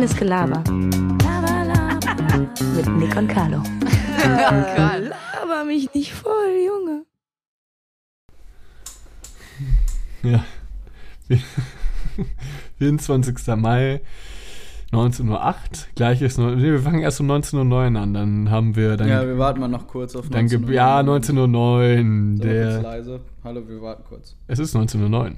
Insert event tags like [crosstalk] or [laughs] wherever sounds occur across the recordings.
Reines Gelaber. Mit Nick und Carlo. Laber mich nicht voll, Junge. Ja. 24. Mai, 19.08 Uhr. Gleiches, nee, wir fangen erst um 19.09 Uhr an. Dann haben wir dann. ja, wir warten mal noch kurz auf dann 19 ge- Uhr. ja, 19.09 Uhr. Der, leise. Hallo, wir warten kurz. es ist 19.09 Uhr.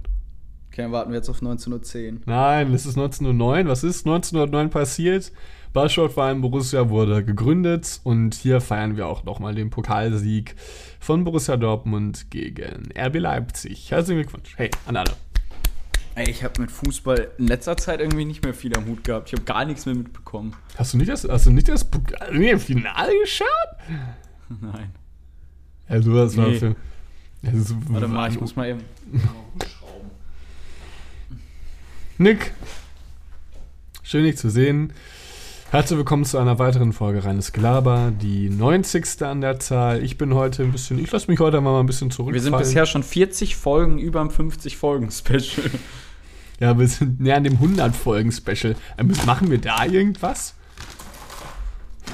Okay, dann warten wir jetzt auf 19.10 Uhr. Nein, es ist 19.09 Uhr. Was ist 19.09 Uhr passiert? Ballsportverein Borussia wurde gegründet und hier feiern wir auch nochmal den Pokalsieg von Borussia Dortmund gegen RB Leipzig. Herzlichen Glückwunsch. Hey, an alle. Ey, ich habe mit Fußball in letzter Zeit irgendwie nicht mehr viel am Hut gehabt. Ich habe gar nichts mehr mitbekommen. Hast du nicht das, hast du nicht das nee, Finale geschaut? Nein. Ja, du das war Nee. für. Das Warte mal, ich muss mal eben. [laughs] Nick, schön dich zu sehen. Herzlich willkommen zu einer weiteren Folge Reines Gelaber, die 90. an der Zahl. Ich bin heute ein bisschen, ich lasse mich heute mal ein bisschen zurückfallen. Wir sind bisher schon 40 Folgen über dem 50-Folgen-Special. Ja, wir sind näher an dem 100-Folgen-Special. Ähm, Machen wir da irgendwas?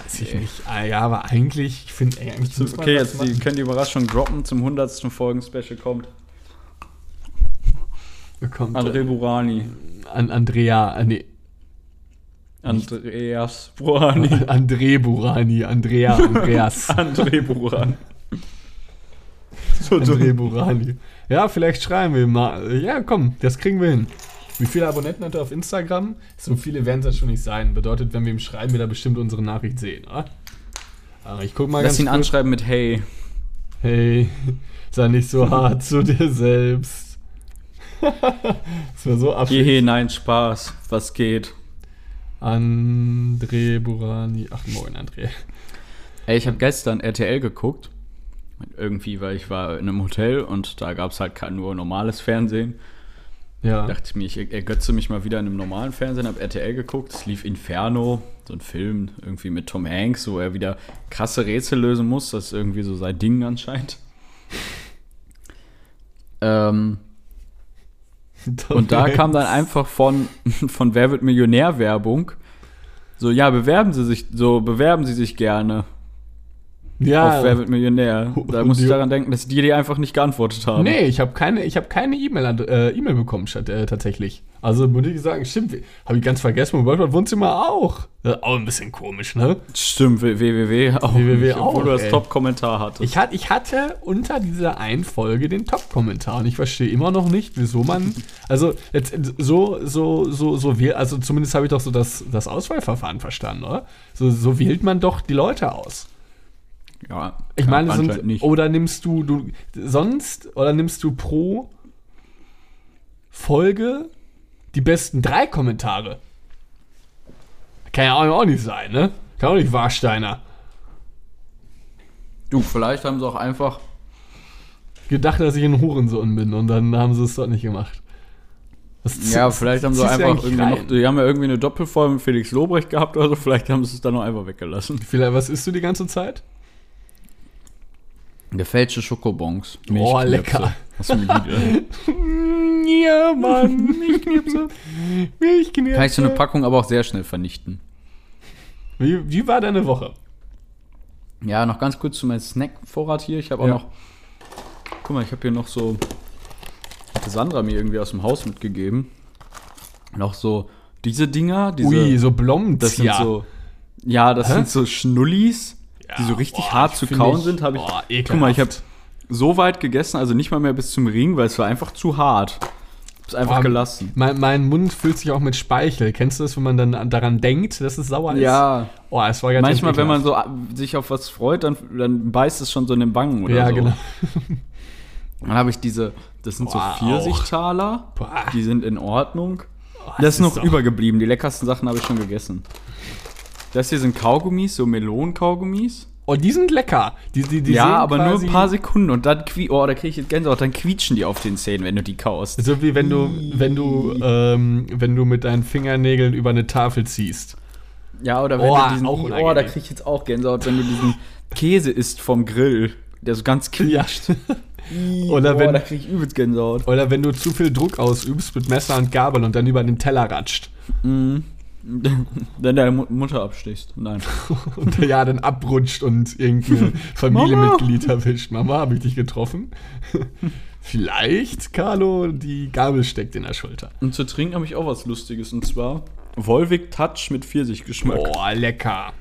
Weiß ich nicht. Ah, ja, aber eigentlich, ich finde, eigentlich Okay, jetzt die, können die Überraschung droppen. Zum 100. Folgen-Special kommt Kommt, André Burani. An Andrea, äh, nee, Andreas Burani. [laughs] André Burani, Andrea, Andreas. [laughs] André Burani. So André Burani. Ja, vielleicht schreiben wir ihm mal. Ja, komm, das kriegen wir hin. Wie viele Abonnenten hat er auf Instagram? So viele werden es ja schon nicht sein. Bedeutet, wenn wir ihm schreiben, wird er bestimmt unsere Nachricht sehen, oder? Aber ich guck mal Lass ihn kurz. anschreiben mit Hey. Hey, sei nicht so hart zu dir selbst. Das war so abschätzig. Jehe, nein, Spaß. Was geht? André Burani. Ach, moin, André. Ey, ich habe gestern RTL geguckt. Irgendwie, weil ich war in einem Hotel und da gab es halt nur normales Fernsehen. Ja. dachte ich mir, ich ergötze mich mal wieder in einem normalen Fernsehen, habe RTL geguckt, es lief Inferno, so ein Film irgendwie mit Tom Hanks, wo er wieder krasse Rätsel lösen muss, das ist irgendwie so sein Ding anscheinend. [laughs] Ähm, und da kam dann einfach von, [laughs] von Wer wird Millionär Werbung, so, ja, bewerben Sie sich, so, bewerben Sie sich gerne ja. auf Wer wird Millionär. Da muss ich daran denken, dass die dir einfach nicht geantwortet haben. Nee, ich habe keine, ich hab keine E-Mail ad- äh, E-Mail bekommen statt, äh, tatsächlich. Also muss ich sagen, stimmt, habe ich ganz vergessen, World Wohnzimmer auch. Ist auch ein bisschen komisch, ne? Stimmt, www auch. www nicht, obwohl auch, du das. Top-Kommentar hattest. Ich, hat, ich hatte unter dieser einen Folge den Top-Kommentar und ich verstehe immer noch nicht, wieso man. [laughs] Also, jetzt, so, so, so, so wählt, also zumindest habe ich doch so das, das Auswahlverfahren verstanden, oder? So, so wählt man doch die Leute aus. Ja, Ich meine, sind, nicht. oder nimmst du, du sonst, oder nimmst du pro Folge die besten drei Kommentare? Kann ja auch nicht sein, ne? Kann auch nicht Warsteiner. Du, vielleicht haben sie auch einfach. Gedacht, dass ich ein Hurensohn bin und dann haben sie es doch nicht gemacht. Das Ja, vielleicht haben sie einfach irgendwie rein. noch. Die haben ja irgendwie eine Doppelfolge mit Felix Lobrecht gehabt oder so. Vielleicht haben sie es dann noch einfach weggelassen. Vielleicht, was isst du die ganze Zeit? Gefälschte Schokobons. Oh, Milchknöpfe. lecker. Hast du mir die, [laughs] Ja, Mann. Milchknipse. Milchknipse. Kann ich so eine Packung aber auch sehr schnell vernichten. Wie, wie war deine Woche? Ja, noch ganz kurz zu meinem Snack-Vorrat hier. Ich habe auch Ja. noch. Guck mal, ich habe hier noch so. Hatte Sandra mir irgendwie aus dem Haus mitgegeben. Noch so diese Dinger. Diese, Ui, so Blomzia. Das sind so. Ja, das Hä? sind so Schnullis, die so richtig boah, hart zu kauen ich- sind. Hab ich, boah, guck mal, ich habe ekelhaft. so weit gegessen, also nicht mal mehr bis zum Ring, weil es war einfach zu hart. Hab's einfach Boah, gelassen. Mein, mein Mund füllt sich auch mit Speichel. Kennst du das, wenn man dann an- daran denkt, dass es sauer ist? Ja, Oh, es war ganz manchmal, wenn man ekelhaft. so äh, sich auf was freut, dann, dann beißt es schon so in den Wangen oder Ja, so. genau. [laughs] Dann habe ich diese, das sind Boah, so Pfirsichtaler, Boah. die sind in Ordnung. Oh, das ist noch doch- übergeblieben, die leckersten Sachen habe ich schon gegessen. Das hier sind Kaugummis, so Melonen-Kaugummis. Oh, die sind lecker. Die, die, die ja, aber nur ein paar Sekunden und dann qui oh, da kriege ich jetzt Gänsehaut, dann quietschen die auf den Zähnen, wenn du die kaust. So wie wenn du, wenn du, ähm, wenn du mit deinen Fingernägeln über eine Tafel ziehst. Ja, oder wenn Oh, du diesen, auch oh, da kriege ich jetzt auch Gänsehaut, wenn du diesen Käse isst vom Grill, der so ganz Ja. quietscht. Oder oh, wenn- da kriege ich übelst Gänsehaut. Oder wenn du zu viel Druck ausübst mit Messer und Gabel und dann über den Teller ratscht. Mhm. [laughs] Wenn deine Mu- Mutter abstichst. Nein. [laughs] und ja dann abrutscht und irgendein [laughs] Familienmitglied erwischt. Mama, habe ich dich getroffen? Vielleicht, Carlo, die Gabel steckt in der Schulter. Und zu trinken habe ich auch was Lustiges. Und zwar Volvic Touch mit Pfirsichgeschmack. Boah, lecker.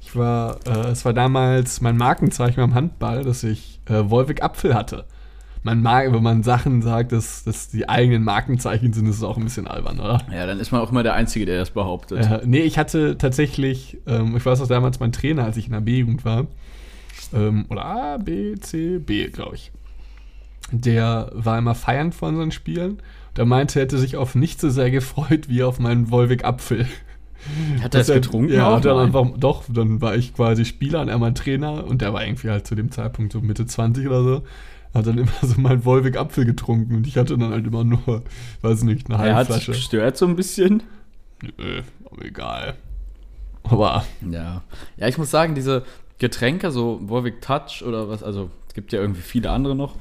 Ich war, äh, es war damals mein Markenzeichen beim Handball, dass ich äh, Wolwig Apfel hatte. Man mag, wenn man Sachen sagt, dass, dass die eigenen Markenzeichen sind, ist es auch ein bisschen albern, oder? Ja, dann ist man auch immer der Einzige, der das behauptet. Äh, nee, ich hatte tatsächlich, ähm, ich weiß auch damals mein Trainer, als ich in der B-Jugend war, ähm, oder A, B, C, B, glaube ich. Der war immer feiernd vor unseren Spielen. Der meinte, er hätte sich auf nichts so sehr gefreut wie auf meinen Wolwig Apfel. Hat er das getrunken? Ja, Nein. einfach, doch, dann war ich quasi Spieler und er mein Trainer und der war irgendwie halt zu dem Zeitpunkt so Mitte 20 oder so. Hat dann immer [laughs] so meinen Wolwig Apfel getrunken und ich hatte dann halt immer nur, weiß nicht, eine Er halbe hat Flasche. gestört so ein bisschen. Nö, aber egal. Aber Ja. Ja, ich muss sagen, diese Getränke, so Volvic Touch oder was, also es gibt ja irgendwie viele andere noch,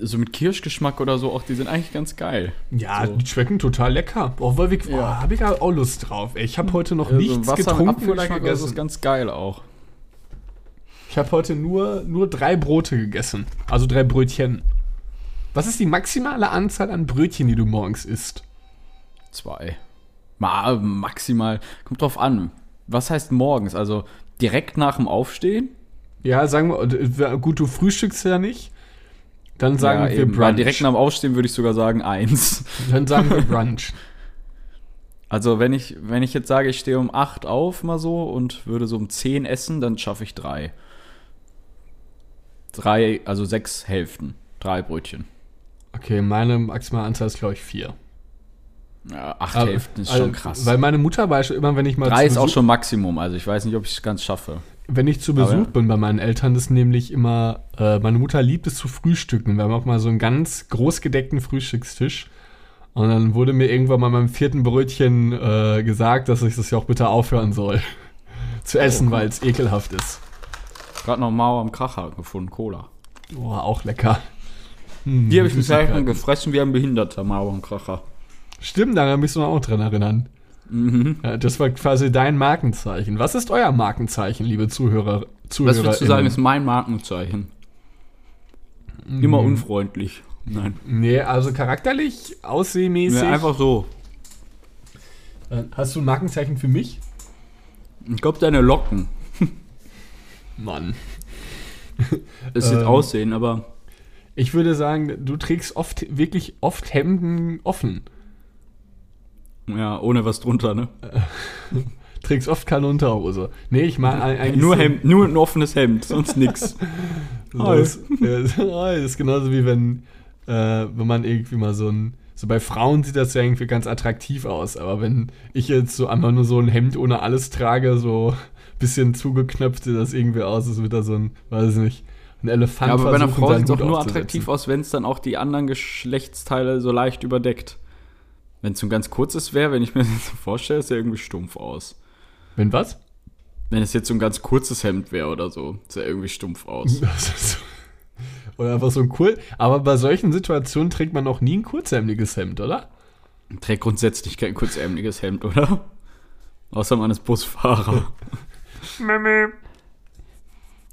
so mit Kirschgeschmack oder so, auch die sind eigentlich ganz geil. ja, So. die schmecken total lecker. Oh, Wolwig, Ja. oh, habe ich auch Lust drauf. Ey, ich habe heute noch Ja, so nichts Wasser- und getrunken oder das ist ganz geil auch. Ich habe heute nur, nur drei Brote gegessen. Also drei Brötchen. Was ist die maximale Anzahl an Brötchen, die du morgens isst? Zwei. Ma maximal. Kommt drauf an. Was heißt morgens? Also direkt nach dem Aufstehen? Ja, sagen wir, gut, du frühstückst ja nicht. Dann sagen ja, wir eben, weil Brunch. direkt nach dem Aufstehen würde ich sogar sagen eins. [laughs] Dann sagen wir Brunch. [laughs] Also wenn ich, wenn ich jetzt sage, ich stehe um 8 auf mal so und würde so um 10 essen, dann schaffe ich drei. Drei, also sechs Hälften. Drei Brötchen. Okay, meine maximale Anzahl ist, glaube ich, vier. Ja, acht Aber- Hälften ist also, schon krass. Weil meine Mutter beispielsweise, immer wenn ich mal Drei ist zu auch Besuch- schon Maximum, also ich weiß nicht, ob ich es ganz schaffe. Wenn ich zu Besuch ja. bin bei meinen Eltern, ist nämlich immer, äh, meine Mutter liebt es zu frühstücken. Wir haben auch mal so einen ganz groß gedeckten Frühstückstisch. Und dann wurde mir irgendwann mal beim vierten Brötchen äh, gesagt, dass ich das ja auch bitte aufhören soll. [laughs] zu essen, cool. weil es ekelhaft ist. Gerade noch Mauer am Kracher gefunden, Cola. Oh, auch lecker. Hm, Die habe ich lang Süßigkeiten. gefressen wie ein Behinderter, Mauer am Kracher. Stimmt, daran mich so auch dran erinnern. Mhm. Ja, das war quasi dein Markenzeichen. Was ist euer Markenzeichen, liebe Zuhörer? Zuhörer Was würdest du sagen, ist mein Markenzeichen? Mhm. Immer unfreundlich. Nein. Nee, also charakterlich, aussehmäßig. Nee, einfach so. Äh, Hast du ein Markenzeichen für mich? Ich glaube, deine Locken. Mann. [laughs] Das jetzt Ähm. aussehen, aber Ich würde sagen, du trägst oft, wirklich oft Hemden offen. ja, ohne was drunter, ne? [laughs] Trägst oft keine Unterhose. Nee, ich meine eigentlich. Nur so, Hemd, nur ein offenes Hemd, sonst nix. [laughs] So, das, ja, das ist genauso wie wenn, äh, wenn man irgendwie mal so ein. So bei Frauen sieht das ja irgendwie ganz attraktiv aus, aber wenn ich jetzt so einfach nur so ein Hemd ohne alles trage, so bisschen zugeknöpft, sieht das irgendwie aus, als würde da so ein, weiß ich nicht, ein Elefant Ja, aber bei einer Frau sieht es auch nur attraktiv aus, wenn es dann auch die anderen Geschlechtsteile so leicht überdeckt. Wenn es so ein ganz kurzes wäre, wenn ich mir [laughs] das so vorstelle, sieht ja irgendwie stumpf aus. Wenn was? Wenn es jetzt so ein ganz kurzes Hemd wäre oder so, sieht ja irgendwie stumpf aus. [laughs] Ist Oder einfach so ein cool. Aber bei solchen Situationen trägt man auch nie ein kurzärmeliges Hemd, oder? Trägt grundsätzlich kein kurzärmeliges Hemd, oder? Außer man ist Busfahrer. [laughs]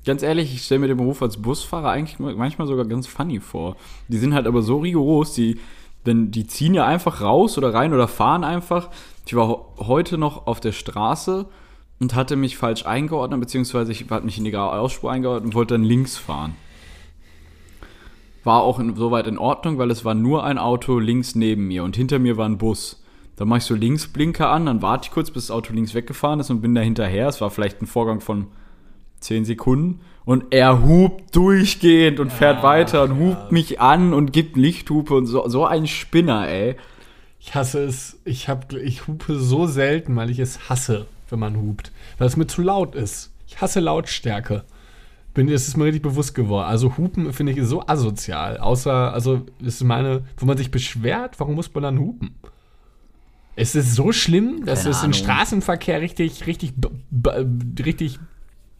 Ganz ehrlich, ich stelle mir den Beruf als Busfahrer eigentlich manchmal sogar ganz funny vor. Die sind halt aber so rigoros, die, denn die ziehen ja einfach raus oder rein oder fahren einfach. Ich war heute noch auf der Straße und hatte mich falsch eingeordnet, beziehungsweise ich hatte mich in die Ausspur eingeordnet und wollte dann links fahren. War auch in, soweit in Ordnung, weil es war nur ein Auto links neben mir und hinter mir war ein Bus. Dann mache ich so Linksblinker an, dann warte ich kurz, bis das Auto links weggefahren ist und bin da hinterher. Es war vielleicht ein Vorgang von 10 Sekunden. Und er hupt durchgehend und fährt weiter und hupt mich an und gibt Lichthupe und so, so ein Spinner, ey. Ich hasse es. Ich, hab, ich hupe so selten, weil ich es hasse, wenn man hupt. Weil es mir zu laut ist. Ich hasse Lautstärke. Bin, das ist mir richtig bewusst geworden. Also Hupen finde ich so asozial. Außer, also, das ist meine, wo man sich beschwert, warum muss man dann hupen? Es ist so schlimm, dass Keine es den Ahnung. Straßenverkehr richtig, richtig, richtig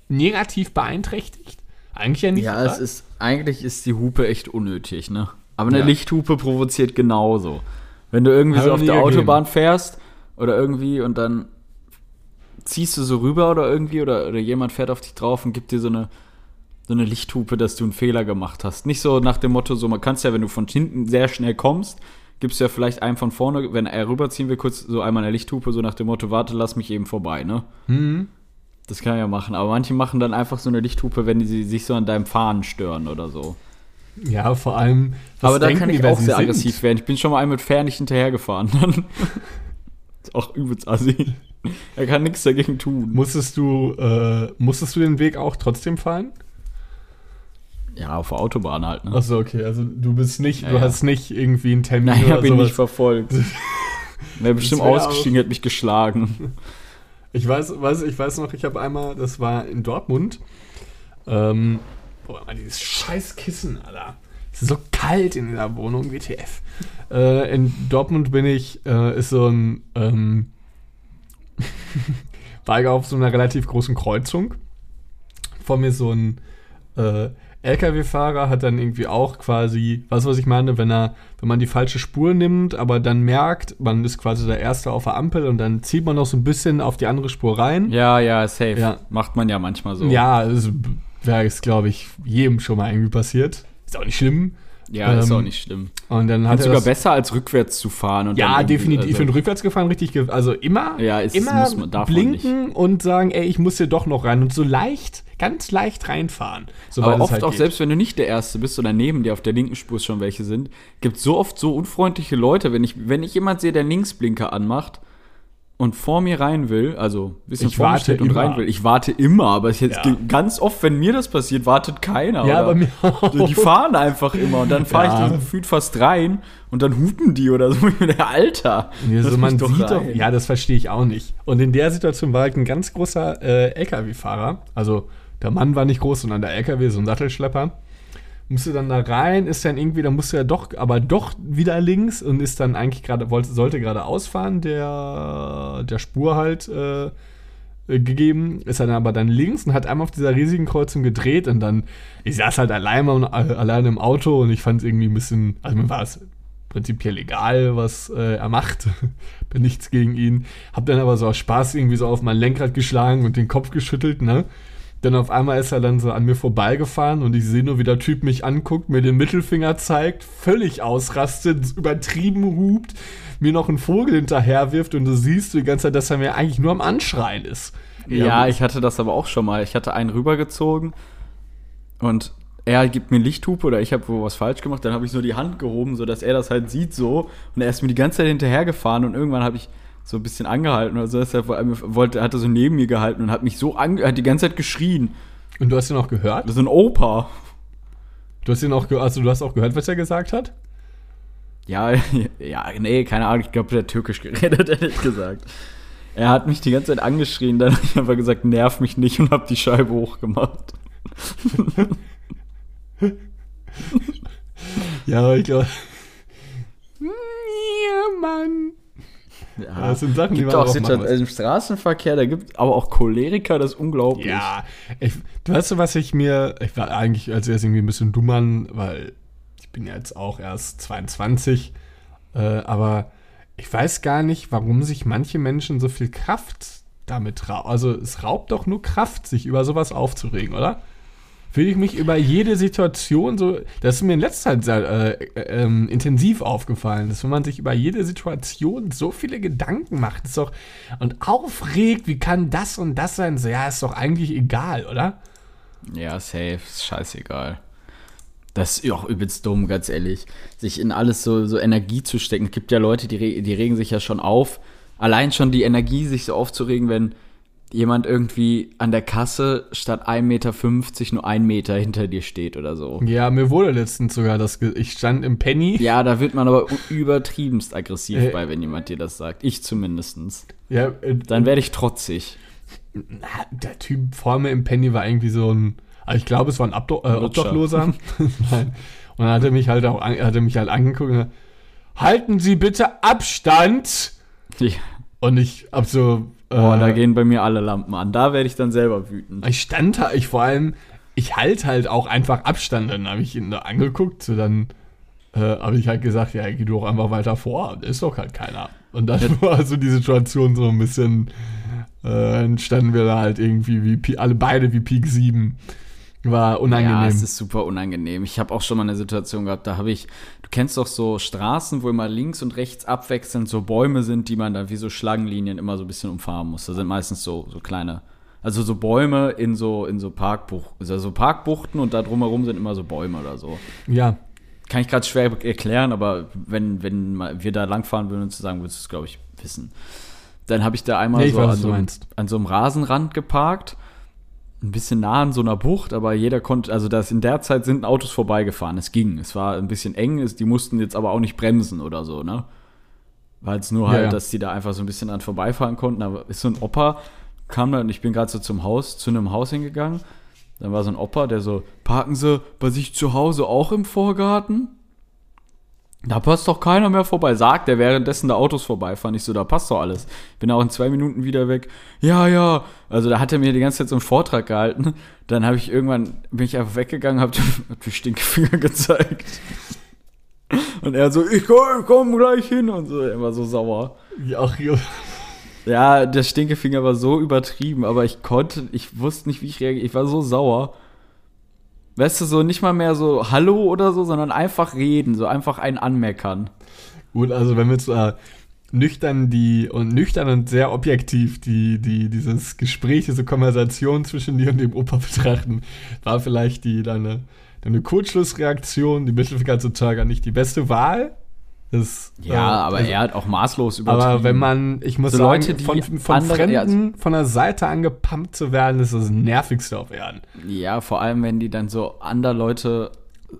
negativ beeinträchtigt. Eigentlich ja nicht. Ja, oder? es ist, eigentlich ist die Hupe echt unnötig, ne? Aber eine Ja. Lichthupe provoziert genauso. Wenn du irgendwie Hab so auf der ergeben. Autobahn fährst oder irgendwie und dann ziehst du so rüber oder irgendwie oder, oder jemand fährt auf dich drauf und gibt dir so eine, so eine Lichthupe, dass du einen Fehler gemacht hast. Nicht so nach dem Motto, so man kannst ja, wenn du von hinten sehr schnell kommst, gibst du ja vielleicht einem von vorne, wenn er rüberziehen will, kurz so einmal eine Lichthupe, so nach dem Motto, warte, lass mich eben vorbei, ne? Mhm. Das kann er ja machen. Aber manche machen dann einfach so eine Lichthupe, wenn die sich so an deinem Fahren stören oder so. Ja, vor allem. was Aber da kann ich auch sie sehr sind? aggressiv werden. Ich bin schon mal einem mit Fair nicht hinterhergefahren. [laughs] Ist auch übelst assi. Er kann nichts dagegen tun. Musstest du, äh, musstest du den Weg auch trotzdem fahren? Ja, auf der Autobahn halt, ne? Achso, okay, also du bist nicht, Ja, du ja. hast nicht irgendwie einen Termin Nein, oder hab ihn nicht verfolgt. [laughs] Wäre bestimmt wär ausgestiegen, hätte mich geschlagen. Ich weiß, weiß, ich weiß noch, ich habe einmal, das war in Dortmund. Ähm, boah, dieses scheiß Kissen, Alter. Es ist so kalt in dieser Wohnung, WTF. Äh, in Dortmund bin ich, äh, ist so ein, ähm, [laughs] war ich auf so einer relativ großen Kreuzung. Vor mir so ein äh, LKW-Fahrer hat dann irgendwie auch quasi, weißt du, was ich meine, wenn er, wenn man die falsche Spur nimmt, aber dann merkt, man ist quasi der Erste auf der Ampel und dann zieht man noch so ein bisschen auf die andere Spur rein. Ja, ja, safe. Ja. Macht man ja manchmal so. Ja, das wäre es, glaube ich, jedem schon mal irgendwie passiert. Ist auch nicht schlimm. Ja, ist Ähm, auch nicht schlimm. Und dann hat Ist er sogar besser als rückwärts zu fahren. Und Ja, definitiv. Ich also- bin rückwärts gefahren richtig, ge also immer, Ja, ist- immer muss man- blinken und sagen, ey, ich muss hier doch noch rein und so leicht, ganz leicht reinfahren. Aber es oft halt auch geht. selbst, wenn du nicht der Erste bist oder neben dir auf der linken Spur schon welche sind, gibt so oft so unfreundliche Leute, wenn ich, wenn ich jemand sehe, der Linksblinker anmacht und vor mir rein will, also ein bisschen Ich vor mir warte steht und immer. rein will, ich warte immer, aber es jetzt Ja. ganz oft, wenn mir das passiert, wartet keiner. Ja, bei mir auch. Die fahren einfach immer und dann fahre Ja. ich gefühlt fast rein und dann hupen die oder so. [laughs] Der Alter. Ja, lass so, man doch sieht doch, ja, das verstehe ich auch nicht. Und in der Situation war halt ein ganz großer äh, LKW-Fahrer. Also der Mann war nicht groß, sondern der LKW, so ein Sattelschlepper. Musste dann da rein, ist dann irgendwie, dann musste er doch, aber doch wieder links und ist dann eigentlich gerade, wollte, sollte gerade ausfahren, der, der Spur halt äh, äh, gegeben, ist dann aber dann links und hat einmal auf dieser riesigen Kreuzung gedreht und dann, ich saß halt alleine, alleine im Auto und ich fand es irgendwie ein bisschen, also mir war es prinzipiell egal, was äh, er macht. [laughs] Bin nichts gegen ihn. Hab dann aber so aus Spaß irgendwie so auf mein Lenkrad geschlagen und den Kopf geschüttelt, ne? Dann auf einmal ist er dann so an mir vorbeigefahren und ich sehe nur, wie der Typ mich anguckt, mir den Mittelfinger zeigt, völlig ausrastet, übertrieben hupt, mir noch einen Vogel hinterher wirft und du siehst die ganze Zeit, dass er mir eigentlich nur am Anschreien ist. Ja, gut. ich hatte das aber auch schon mal. Ich hatte einen rübergezogen und er gibt mir Lichthupe oder ich habe wo was falsch gemacht. Dann habe ich so die Hand gehoben, sodass er das halt sieht so. Und er ist mir die ganze Zeit hinterhergefahren und irgendwann habe ich so ein bisschen angehalten oder so. Deshalb wollte, hat er so neben mir gehalten und hat mich so ange hat die ganze Zeit geschrien. Und du hast ihn auch gehört? Das ist ein Opa. Du hast ihn auch also du hast auch gehört, was er gesagt hat? Ja, [laughs] ja, nee, keine Ahnung. Ich glaube, der hat türkisch geredet, [laughs] ehrlich gesagt. Er hat mich die ganze Zeit angeschrien, dann habe ich einfach gesagt, nerv mich nicht und habe die Scheibe hochgemacht. [laughs] Ja, aber ich glaube. Ja, Mann. Ja, das sind Sachen, die gibt man auch machen muss. im Straßenverkehr, da gibt aber auch Choleriker, das ist unglaublich. Ja, ich, du weißt du, was ich mir, ich war eigentlich als erst irgendwie ein bisschen dummern, weil ich bin ja jetzt auch erst 22, äh, aber ich weiß gar nicht, warum sich manche Menschen so viel Kraft damit rauben. Also es raubt doch nur Kraft, sich über sowas aufzuregen, oder? Will ich mich über jede Situation so, das ist mir in letzter Zeit sehr äh, äh, ähm, intensiv aufgefallen, dass wenn man sich über jede Situation so viele Gedanken macht, ist doch und aufregt, wie kann das und das sein? So, ja, ist doch eigentlich egal, oder? Ja, safe, ist scheißegal. Das ist auch übelst dumm, ganz ehrlich. Sich in alles so, so Energie zu stecken. Es gibt ja Leute, die, die regen sich ja schon auf. Allein schon die Energie, sich so aufzuregen, wenn jemand irgendwie an der Kasse statt 1,50 Meter nur ein Meter hinter dir steht oder so. Ja, mir wurde letztens sogar das, ich stand im Penny. Ja, da wird man aber übertriebenst aggressiv Äh. bei, wenn jemand dir das sagt. Ich zumindestens. Ja, äh, Dann werde ich trotzig. der Typ vor mir im Penny war irgendwie so ein, also ich glaube, es war ein Abdo äh. Obdachloser. [laughs] [laughs] Und dann hat er mich halt auch, an, hat mich halt angeguckt und gesagt, halten Sie bitte Abstand. Ja. Und ich hab so, äh, Boah, da gehen bei mir alle Lampen an. Da werde ich dann selber wütend. ich stand da, ich vor allem, ich halt halt auch einfach Abstand. Dann habe ich ihn da angeguckt, so dann äh, habe ich halt gesagt, ja, geh du doch einfach weiter vor. Da ist doch halt keiner. Und dann [laughs] war so die Situation so ein bisschen, äh, dann standen wir da halt irgendwie wie alle beide wie Peak 7. War unangenehm. Ja, es ist super unangenehm. Ich habe auch schon mal eine Situation gehabt, da habe ich, du kennst doch so Straßen, wo immer links und rechts abwechselnd so Bäume sind, die man da wie so Schlangenlinien immer so ein bisschen umfahren muss. Da sind meistens so, so kleine, also so Bäume in so, in so Parkbuchten, also so Parkbuchten und da drumherum sind immer so Bäume oder so. ja, Kann ich gerade schwer erklären, aber wenn, wenn wir da langfahren würden und zu sagen, würdest du es, glaube ich, wissen. Dann habe ich da einmal Nee, so, weiß, an so an so einem Rasenrand geparkt. Ein bisschen nah an so einer Bucht, aber jeder konnte, also das in der Zeit sind Autos vorbeigefahren. Es ging. Es war ein bisschen eng, es, die mussten jetzt aber auch nicht bremsen oder so, ne? War jetzt nur Ja, halt, ja. dass die da einfach so ein bisschen an vorbeifahren konnten. Aber ist so ein Opa, kam da und ich bin gerade so zum Haus, zu einem Haus hingegangen. Dann war so ein Opa, der so, parken Sie bei sich zu Hause auch im Vorgarten? Da passt doch keiner mehr vorbei. Sagt er, währenddessen da Autos vorbeifahren. Ich so, da passt doch alles. Bin auch in zwei Minuten wieder weg. Ja, ja. Also da hat er mir die ganze Zeit so einen Vortrag gehalten. Dann habe ich irgendwann, bin ich einfach weggegangen, habe [laughs] hab die Stinkefinger gezeigt. Und er so, ich komm, komm gleich hin und so. Er war so sauer. ja hier. Ja, der Stinkefinger war so übertrieben, aber ich konnte, ich wusste nicht, wie ich reagiere. Ich war so sauer. Weißt du, so nicht mal mehr so Hallo oder so, sondern einfach reden, so einfach einen anmeckern. Gut, also wenn wir jetzt äh, nüchtern die und nüchtern und sehr objektiv die, die, dieses Gespräch, diese Konversation zwischen dir und dem Opa [laughs] betrachten, war vielleicht die deine, deine Kurzschlussreaktion, die Mittelfinger zu Tiger nicht die beste Wahl. Das, Ja, äh, aber also- er hat auch maßlos übertrieben. Aber wenn man, ich muss So sagen, Leute, die von, von Fremden also- von der Seite angepumpt zu werden, ist das nervigste auf Erden. Ja, vor allem, wenn die dann so andere Leute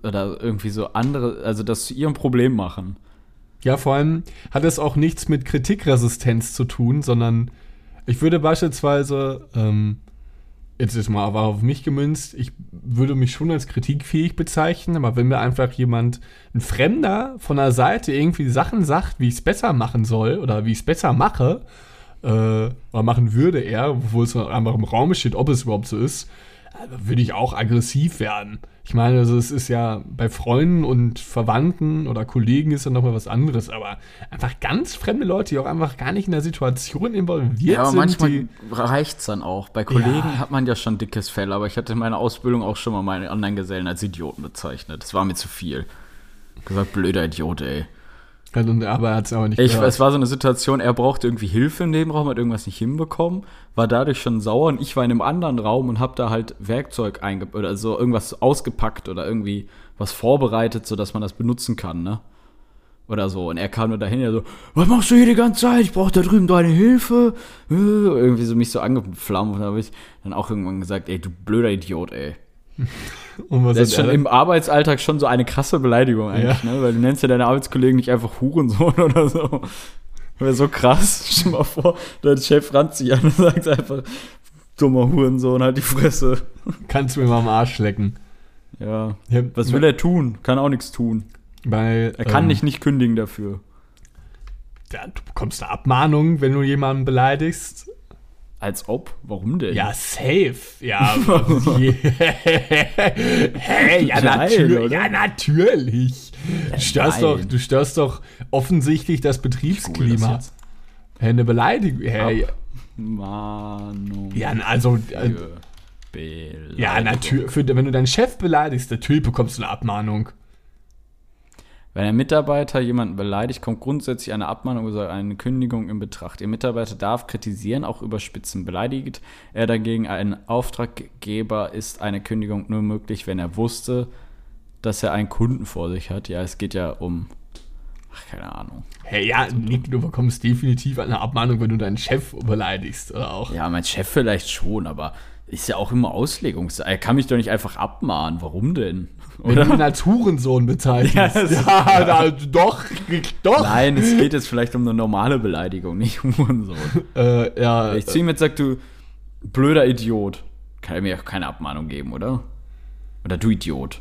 oder irgendwie so andere, also das zu ihrem Problem machen. Ja, vor allem hat es auch nichts mit Kritikresistenz zu tun, sondern ich würde beispielsweise, ähm, jetzt ist mal aber auf mich gemünzt, ich würde mich schon als kritikfähig bezeichnen, aber wenn mir einfach jemand, ein Fremder von der Seite irgendwie Sachen sagt, wie ich es besser machen soll oder wie ich es besser mache, äh, oder machen würde er, obwohl es einfach im Raum steht, ob es überhaupt so ist, würde ich auch aggressiv werden. Ich meine, also es ist ja bei Freunden und Verwandten oder Kollegen ist ja nochmal was anderes, aber einfach ganz fremde Leute, die auch einfach gar nicht in der Situation involviert Ja, aber sind. manchmal die, reicht's dann auch. Bei Kollegen Ja. hat man ja schon dickes Fell, aber ich hatte in meiner Ausbildung auch schon mal meine anderen Gesellen als Idioten bezeichnet. Das war mir zu viel. Gesagt, blöder Idiot, ey. Und, aber er hat es aber nicht Ich, gehört. es war so eine Situation, er brauchte irgendwie Hilfe im Nebenraum, hat irgendwas nicht hinbekommen, war dadurch schon sauer und ich war in einem anderen Raum und habe da halt Werkzeug einge oder so irgendwas ausgepackt oder irgendwie was vorbereitet, sodass man das benutzen kann, ne? Oder so. Und er kam nur dahin, ja so, was machst du hier die ganze Zeit? Ich brauche da drüben deine Hilfe. Äh, Irgendwie so mich so angeflammt. Und da habe ich dann auch irgendwann gesagt, ey, du blöder Idiot, ey. [laughs] Das ist schon im Arbeitsalltag schon so eine krasse Beleidigung eigentlich, ne? Weil du nennst ja deine Arbeitskollegen nicht einfach Hurensohn [laughs] oder so. Wäre so krass. [laughs] Stell dir mal vor, dein Chef ranzt sich an und sagt einfach, dummer Hurensohn, halt die Fresse. kannst du mir mal am Arsch lecken. Ja. Ja, Was will er tun? Kann auch nichts tun. Bei, Er kann ähm, nicht nicht kündigen dafür. Ja, du bekommst eine Abmahnung, wenn du jemanden beleidigst. Als ob? Warum denn? Ja, safe. Ja, [laughs] [laughs] hey, ja, natürlich. Ja, natürlich. Du störst, doch, du störst doch offensichtlich das das Betriebsklima. Hey, eine Beleidigung. Hey, ja, also, äh, ja, natürlich. Wenn du deinen Chef beleidigst, natürlich bekommst du eine Abmahnung. Wenn ein Mitarbeiter jemanden beleidigt, kommt grundsätzlich eine Abmahnung oder eine Kündigung in Betracht. Ihr Mitarbeiter darf kritisieren, auch überspitzen. Beleidigt er dagegen einen Auftraggeber, ist eine Kündigung nur möglich, wenn er wusste, dass er einen Kunden vor sich hat. Ja, es geht ja um. Ach, keine Ahnung. Hey, ja, Nick, du bekommst definitiv eine Abmahnung, wenn du deinen Chef beleidigst, oder auch? Ja, mein Chef vielleicht schon, aber ist ja auch immer Auslegungs. Er kann mich doch nicht einfach abmahnen. Warum denn? Wenn du ihn als Hurensohn bezeichnest. Ja, Ja, das- da, doch, doch. Nein, es geht jetzt vielleicht um eine normale Beleidigung, nicht Hurensohn. Äh, ja, ich zu ihm jetzt sag, du blöder Idiot, kann er mir auch keine Abmahnung geben, oder? Oder du Idiot.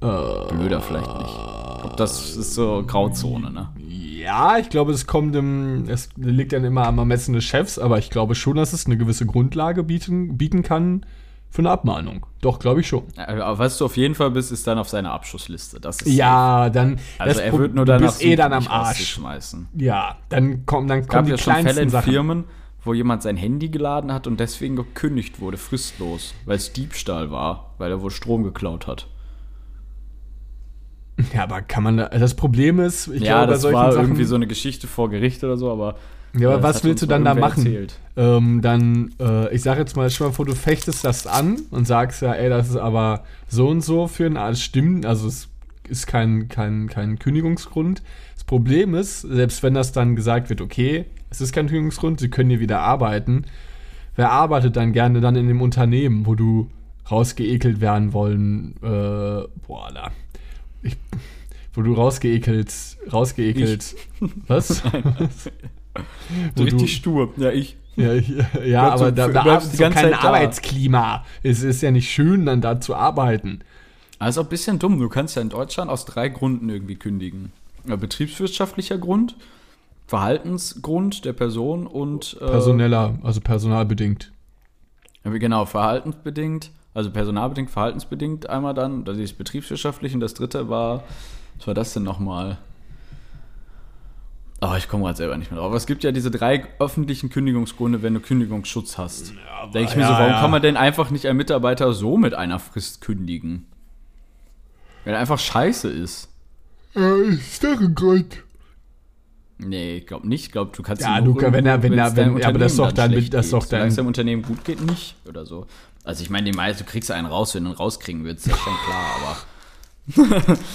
Blöder vielleicht nicht. Ich glaub, das ist so Grauzone, ne? Ja, ich glaube, es kommt im, es liegt dann immer am Ermessen des Chefs, aber ich glaube schon, dass es eine gewisse Grundlage bieten, bieten kann für eine Abmahnung. Doch, glaube ich schon. Aber was du auf jeden Fall bist, ist dann auf seiner Abschussliste. Das ist Ja, dann. Also er wird nur danach bist eh dann am Arsch. rauszuschmeißen. Ja, dann kommen, dann gab kommen die ja schon Fälle in Sachen. Firmen, wo jemand sein Handy geladen hat und deswegen gekündigt wurde, fristlos, weil es Diebstahl war, weil er wohl Strom geklaut hat. Ja, aber kann man da, das Problem ist, ich ja, glaube, bei das solchen war Sachen, irgendwie so eine Geschichte vor Gericht oder so, aber. Ja, aber äh, was willst du dann da machen? Ähm, dann, äh, ich sage jetzt mal, stell mal vor, du fechtest das an und sagst ja, ey, das ist aber so und so für ein alles stimmt, also es ist kein, kein, kein Kündigungsgrund. Das Problem ist, selbst wenn das dann gesagt wird, okay, es ist kein Kündigungsgrund, sie können hier wieder arbeiten, wer arbeitet dann gerne dann in dem Unternehmen, wo du rausgeekelt werden wollen, äh, boah, da, ich, wo du rausgeekelt, rausgeekelt, was? [laughs] So Wo du- richtig stur. Ja, ich. ja, ja, ja aber du- da, da so ganze kein Zeit da. Arbeitsklima. Es ist ja nicht schön, dann da zu arbeiten. Also ein bisschen dumm. Du kannst ja in Deutschland aus drei Gründen irgendwie kündigen. Betriebswirtschaftlicher Grund, Verhaltensgrund der Person und äh, Personeller, also personalbedingt. Genau, verhaltensbedingt, also personalbedingt, verhaltensbedingt einmal dann, das ist betriebswirtschaftlich und das dritte war, was war das denn nochmal? Oh, ich komme gerade selber nicht mehr drauf. Aber es gibt ja diese drei öffentlichen Kündigungsgründe, wenn du Kündigungsschutz hast. da denke ich mir so, ja, warum ja. kann man denn einfach nicht einen Mitarbeiter so mit einer Frist kündigen? Wenn er einfach scheiße ist. ist doch ein Grund. Nee, ich glaube nicht. Ich glaube, du kannst Ja, kann- wenn er- wenn er- wenn- ja, aber das ist doch Unternehmen dann- schlecht das doch dein- Solange es deinem Unternehmen gut geht, nicht oder so. Also ich meine, die meisten, du kriegst einen raus, wenn du ihn rauskriegen willst, ist ja schon klar, aber [laughs]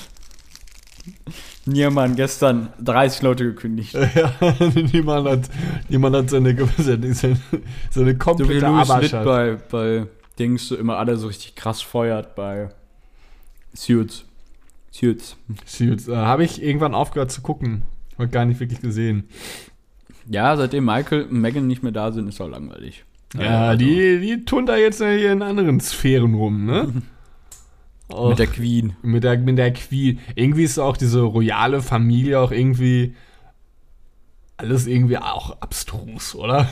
Niemand gestern 30 Leute gekündigt. [laughs] Ja, niemand hat, niemand hat seine, seine, seine, So komplette Schmidt Arbeitschaft. bei, bei Dings so immer alle so richtig krass feuert bei Suits. Suits. Suits. Äh, Habe ich irgendwann aufgehört zu gucken. Hab gar nicht wirklich gesehen. Ja, seitdem Michael und Megan nicht mehr da sind, ist auch langweilig. Ja, also die, die tun da jetzt hier in anderen Sphären rum, ne? [laughs] Och, Mit der Queen. mit der, mit der Queen. Irgendwie ist auch diese royale Familie auch irgendwie alles irgendwie auch abstrus, oder?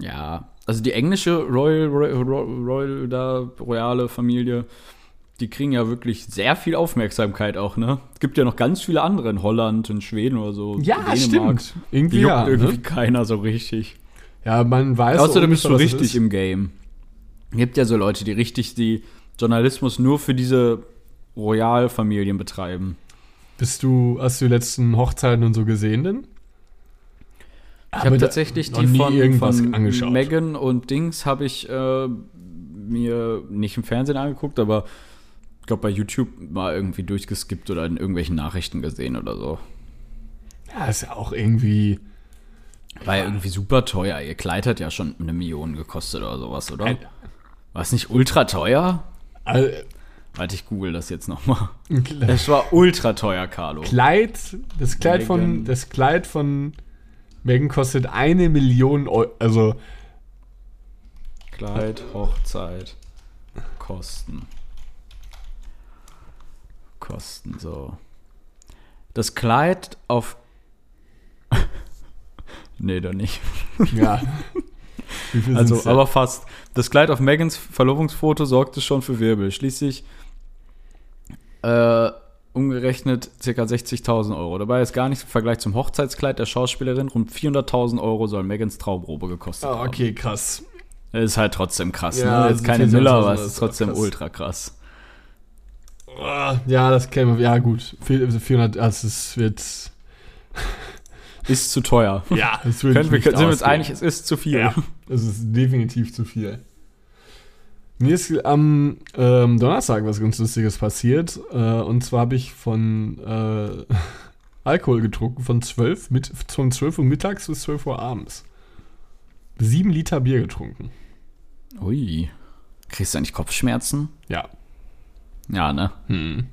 Ja, also die englische Royal, Royal, Royal da, royale Familie, die kriegen ja wirklich sehr viel Aufmerksamkeit auch, ne? Es gibt ja noch ganz viele andere in Holland, in Schweden oder so. Ja, Dänemark. stimmt. Die Irgendwie juckt ja. irgendwie Ne? keiner so richtig. Ja, man weiß Außerdem bist du richtig im Game. Es gibt ja so Leute, die richtig die Journalismus nur für diese Royalfamilien betreiben. Bist du, hast du die letzten Hochzeiten und so gesehen denn? Ich habe tatsächlich die von, irgendwas von angeschaut. Megan und Dings habe ich äh, mir nicht im Fernsehen angeguckt, aber ich glaube bei YouTube mal irgendwie durchgeskippt oder in irgendwelchen Nachrichten gesehen oder so. Ja, ist ja auch irgendwie. War ja irgendwie super teuer. Ihr Kleid hat ja schon eine Million gekostet oder sowas, oder? War es nicht ultra teuer? Äh, Warte, ich google das jetzt nochmal. Kleid, Es war ultra teuer, Carlo. das Kleid von, Megan. das Kleid von Megan kostet eine Million Euro. Also, Kleid, Hochzeit, Kosten. Kosten, so. Das Kleid auf. [laughs] nee, doch nicht. ja. [laughs] Also, aber fast. Das Kleid auf Megans Verlobungsfoto sorgte schon für Wirbel. Schließlich äh, umgerechnet ca. 60.000 Euro. Dabei ist gar nichts im Vergleich zum Hochzeitskleid der Schauspielerin. Rund 400.000 Euro soll Megans Traumprobe gekostet Ah, haben. okay, krass. Das ist halt trotzdem krass, Ja, ne? das Jetzt keine 400.000, aber es ist trotzdem krass. ultra krass. Ah, Ja, das käme, ja gut. Vier- 400, also es wird, Ist zu teuer. ja, [laughs] es wird Können wir, nicht sind wir uns einig, es ist zu viel. Ja, es ist definitiv zu viel. Mir ist am ähm, Donnerstag was ganz Lustiges passiert. Äh, und zwar habe ich von äh, [laughs] Alkohol getrunken von 12, mit, von 12 Uhr mittags bis 12 Uhr abends. Sieben Liter Bier getrunken. Ui. Kriegst du eigentlich Kopfschmerzen? Ja. Ja, ne? Hm.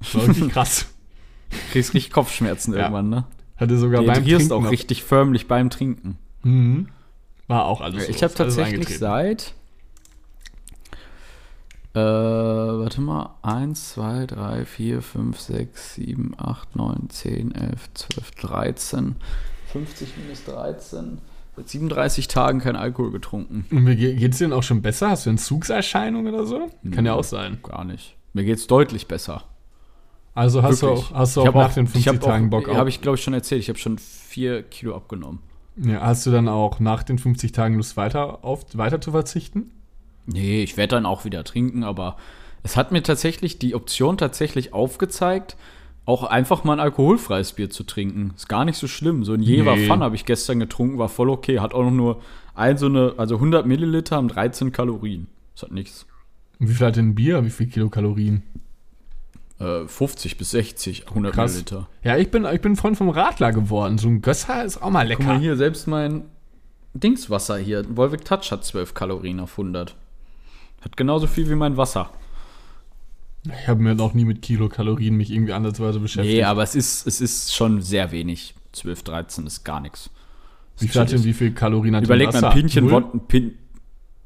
Das war wirklich krass. Kriegst richtig Kopfschmerzen Ja. irgendwann, ne? Hatte sogar Du beim Trinken auch richtig förmlich beim Trinken. Mhm. War auch alles so. ich habe tatsächlich seit. Äh, warte mal. 1, 2, 3, 4, 5, 6, 7, 8, 9, 10, 11, 12, 13. 50 minus 13. Seit 37 Tagen kein Alkohol getrunken. Und mir ge- geht's dir denn auch schon besser? Hast du Entzugserscheinungen oder so? Kann ja auch sein. Gar nicht. Mir geht's deutlich besser. Also hast du Wirklich. auch, hast du auch nach den ich 50 hab Tagen auch, Bock auf. Habe ich, glaube ich, schon erzählt. Ich habe schon 4 Kilo abgenommen. Ja, hast du dann auch nach den 50 Tagen Lust weiter auf weiter zu verzichten? Nee, ich werde dann auch wieder trinken, aber es hat mir tatsächlich die Option tatsächlich aufgezeigt, auch einfach mal ein alkoholfreies Bier zu trinken. Ist gar nicht so schlimm. So ein Jever Nee. Fun habe ich gestern getrunken, war voll okay. Hat auch noch nur ein so eine, also 100 Milliliter haben 13 Kalorien. Das hat nichts. Und wie viel hat denn ein Bier? Wie viel Kilokalorien? Äh, 50 bis 60, 100 Krass. Milliliter. Ja, ich bin, ich bin Freund vom Radler geworden. So ein Gösser ist auch mal Guck lecker. mal hier, selbst mein Dingswasser hier, Volvic Touch hat 12 Kalorien auf 100. Hat genauso viel wie mein Wasser. Ich habe mir noch nie mit Kilokalorien mich irgendwie ansatzweise beschäftigt. Nee, aber es ist, es ist schon sehr wenig. 12, 13 ist gar nichts. wie viel denn wie viel Kalorien hat Überleg mal, ein Pinchen? Wod- ein Pin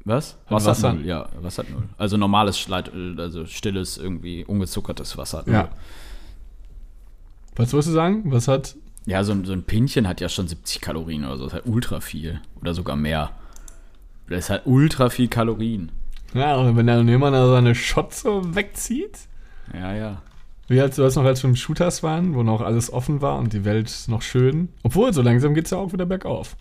Was? Wasser, Wasser? null, ja, Wasser null. Also normales Schleitöl, also stilles, irgendwie ungezuckertes Wasser hat null. Ja. Was wolltest du sagen? Was hat. Ja, so, ein- so ein Pinchen hat ja schon 70 Kalorien oder so. Das ist halt ultra viel. Oder sogar mehr. Das ist halt ultra viel Kalorien. Ja, und wenn dann jemand da seine Shots so wegzieht. Ja, ja. Wie als du das noch als wir im Shooters waren, wo noch alles offen war und die Welt noch schön. Obwohl, so langsam geht es ja auch wieder bergauf.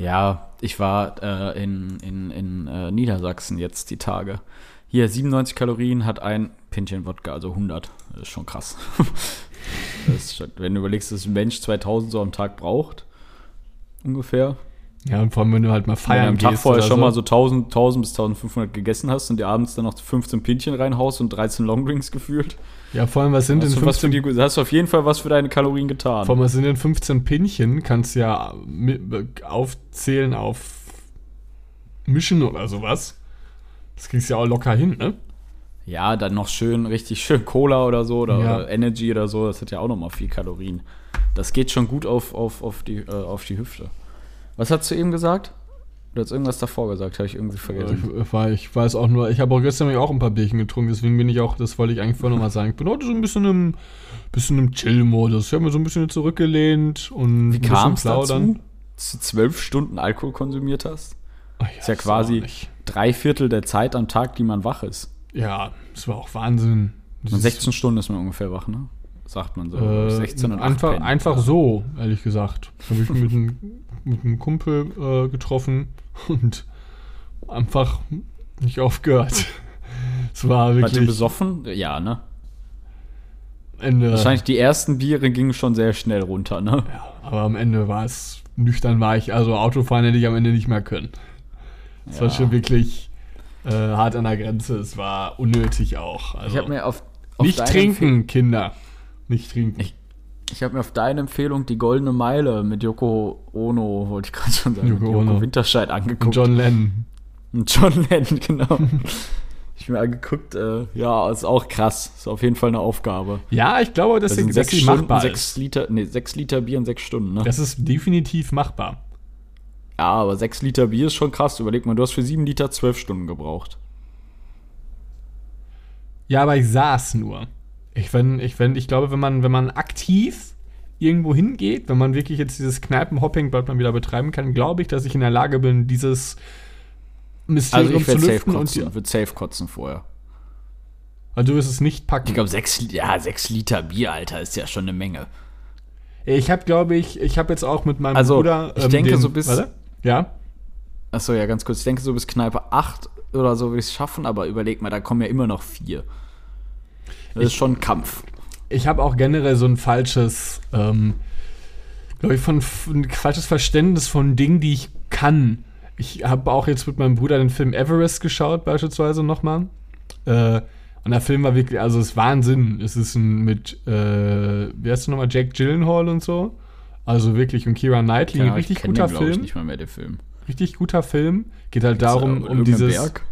Ja, ich war äh, in, in, in äh, Niedersachsen jetzt die Tage. Hier, 97 Kalorien hat ein Pinchen Wodka, also 100. Das ist schon krass. [laughs] ist schon, wenn du überlegst, dass ein Mensch 2000 so am Tag braucht, ungefähr. Ja, und vor allem, wenn du halt mal Wenn du feiern am Tag vorher schon mal so 1000, 1000 bis 1500 gegessen hast und dir abends dann noch 15 Pinchen reinhaust und 13 Longdrinks gefühlt. Ja, vor allem, was sind denn Hast du, was für 15 die, hast du auf jeden Fall was für deine Kalorien getan. Vor allem, was sind denn 15 Pinchen? Kannst du ja aufzählen auf Mischen oder sowas. Das kriegst du ja auch locker hin, ne? Ja, dann noch schön, richtig schön Cola oder so oder, Ja. oder Energy oder so, das hat ja auch nochmal viel Kalorien. Das geht schon gut auf, auf, auf, die, äh, auf die Hüfte. Was hast du eben gesagt? Du hast irgendwas davor gesagt, habe ich irgendwie vergessen. Ich, war, ich weiß auch nur, ich habe auch gestern auch ein paar Bierchen getrunken, deswegen bin ich auch, das wollte ich eigentlich vorher nochmal sagen. Ich bin heute so ein bisschen im, bisschen im Chill-Modus. Ich habe mir so ein bisschen zurückgelehnt und Wie kam es dazu, dass du zwölf Stunden Alkohol konsumiert hast? Ach Ist ja quasi drei Viertel der Zeit am Tag, die man wach ist. Ja, das war auch Wahnsinn. Ist, 16 Stunden ist man ungefähr wach, ne? Sagt man so. äh, 16 und 8 einfach, pennen. einfach so, ehrlich gesagt. Habe ich mit einem, mit einem Kumpel äh, getroffen und einfach nicht aufgehört. [laughs] Es war Wart ihr wirklich besoffen? Ja, ne? Ende. Wahrscheinlich die ersten Biere gingen schon sehr schnell runter, ne? Ja, aber am Ende war es nüchtern war ich, also Autofahren hätte ich am Ende nicht mehr können. Es war Ja. schon wirklich äh, hart an der Grenze. Es war unnötig auch. Also Ich habe mir auf, auf nicht trinken, Kinder. Nicht trinken. Ich- Ich habe mir auf deine Empfehlung die Goldene Meile mit Yoko Ono, wollte ich gerade schon sagen, Yoko Yoko Ono. Winterscheid angeguckt. Und John Lennon. Und John [laughs] Lennon, genau. ich mir angeguckt, äh, ja, ist auch krass. Ist auf jeden Fall eine Aufgabe. Ja, ich glaube, Das sie, sind sechs Stunden, machbar sechs. Liter, nee, sechs Liter Bier in sechs Stunden, ne? Das ist definitiv machbar. ja, aber sechs Liter Bier ist schon krass. Überleg mal, du hast für sieben Liter zwölf Stunden gebraucht. Ja, aber ich saß nur. Ich, wenn, ich, wenn, ich glaube, wenn man, wenn man aktiv irgendwo hingeht, wenn man wirklich jetzt dieses Kneipenhopping bald mal wieder betreiben kann, glaube ich, dass ich in der Lage bin, dieses Mysterium Also ich zu werde safe lüften. Und kotzen, die, würd safe kotzen vorher. also du wirst es nicht packen. Ich glaube, sechs, ja, sechs Liter Bier, Alter, ist ja schon eine Menge. Ich habe, glaube ich, ich habe jetzt auch mit meinem Also, Bruder. ich denke, den, so bis- Warte? Ja? Achso, ja, ganz kurz. Ich denke, so bis Kneipe 8 oder so würde ich es schaffen, aber überleg mal, da kommen ja immer noch vier. Das ist schon ein Kampf. Ich habe auch generell so ein falsches, ähm, glaube ich, von, ein falsches Verständnis von Dingen, die ich kann. Ich habe auch jetzt mit meinem Bruder den Film Everest geschaut, beispielsweise nochmal. Äh, und der Film war wirklich, also es ist Wahnsinn. Es ist ein mit, äh, wie heißt du nochmal, Jack Gyllenhaal und so. Also wirklich, und Kira Knightley, ein Ja, richtig ich guter den, glaub Ich Film. nicht mal mehr, der Film. Richtig guter Film. Geht halt darum, um dieses. Berg?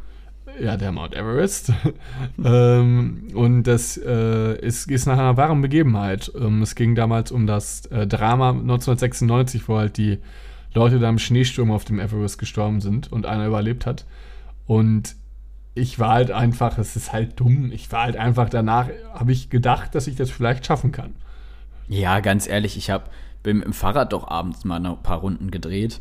Ja, der Mount Everest. [laughs] ähm, und das äh, ist, ist nach einer wahren Begebenheit. Ähm, es ging damals um das äh, Drama 1996, wo halt die Leute da im Schneesturm auf dem Everest gestorben sind und einer überlebt hat. Und ich war halt einfach, es ist halt dumm, ich war halt einfach danach, habe ich gedacht, dass ich das vielleicht schaffen kann. Ja, ganz ehrlich, ich habe bin mit dem Fahrrad doch abends mal ein paar Runden gedreht.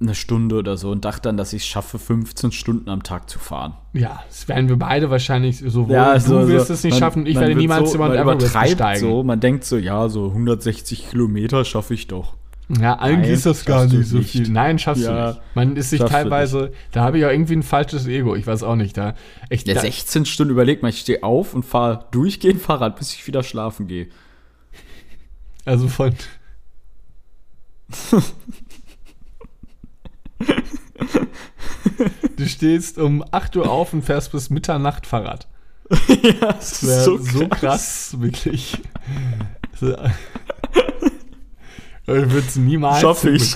Eine Stunde oder so und dachte dann, dass ich es schaffe, 15 Stunden am Tag zu fahren. Ja, das werden wir beide wahrscheinlich sowohl so- du wirst so- es nicht man- schaffen, ich man werde niemals so, man Mount Everest so, man denkt so, ja, so 160 Kilometer schaffe ich doch. Ja, eigentlich Nein, ist das gar nicht so nicht. viel. Nein, schaffst Ja, du nicht. Man ist sich teilweise, da habe ich auch irgendwie ein falsches Ego, ich weiß auch nicht, da echt Ja, da, 16 Stunden, überleg mal, ich stehe auf und fahre durchgehend Fahrrad, bis ich wieder schlafen gehe. also von [laughs] Du stehst um 8 Uhr auf und fährst bis Mitternacht Fahrrad. [laughs] ja, das Das wäre so, krass. wirklich. So. Ich würde es niemals Schaff ich.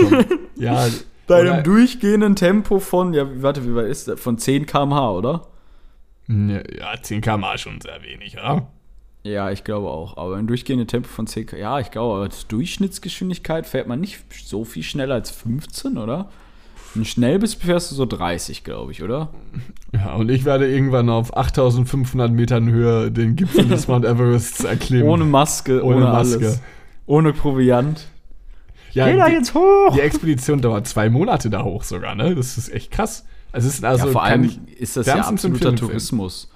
Ja, [laughs] Bei oder- einem durchgehenden Tempo von, ja, warte, wie weit ist das? Von 10 km/h, oder? Ne, Ja, 10 km schon sehr wenig, oder? Ja, ich glaube auch. Aber ein durchgehendes Tempo von 10 km Ja, ich glaube, aber als Durchschnittsgeschwindigkeit fährt man nicht so viel schneller als 15, oder? Wenn du schnell bist, fährst du so 30, glaube ich, oder? Ja, und ich werde irgendwann auf 8500 Metern Höhe den Gipfel des [laughs] Mount Everest erklimmen. Ohne Maske, Ohne ohne, Maske. alles. Ohne Proviant. ja, Geh da die, jetzt hoch! die Expedition dauert zwei Monate da hoch sogar, ne? Das ist echt krass. Also, es ist also ja, vor allem ich ist das ja absoluter. Tourismus.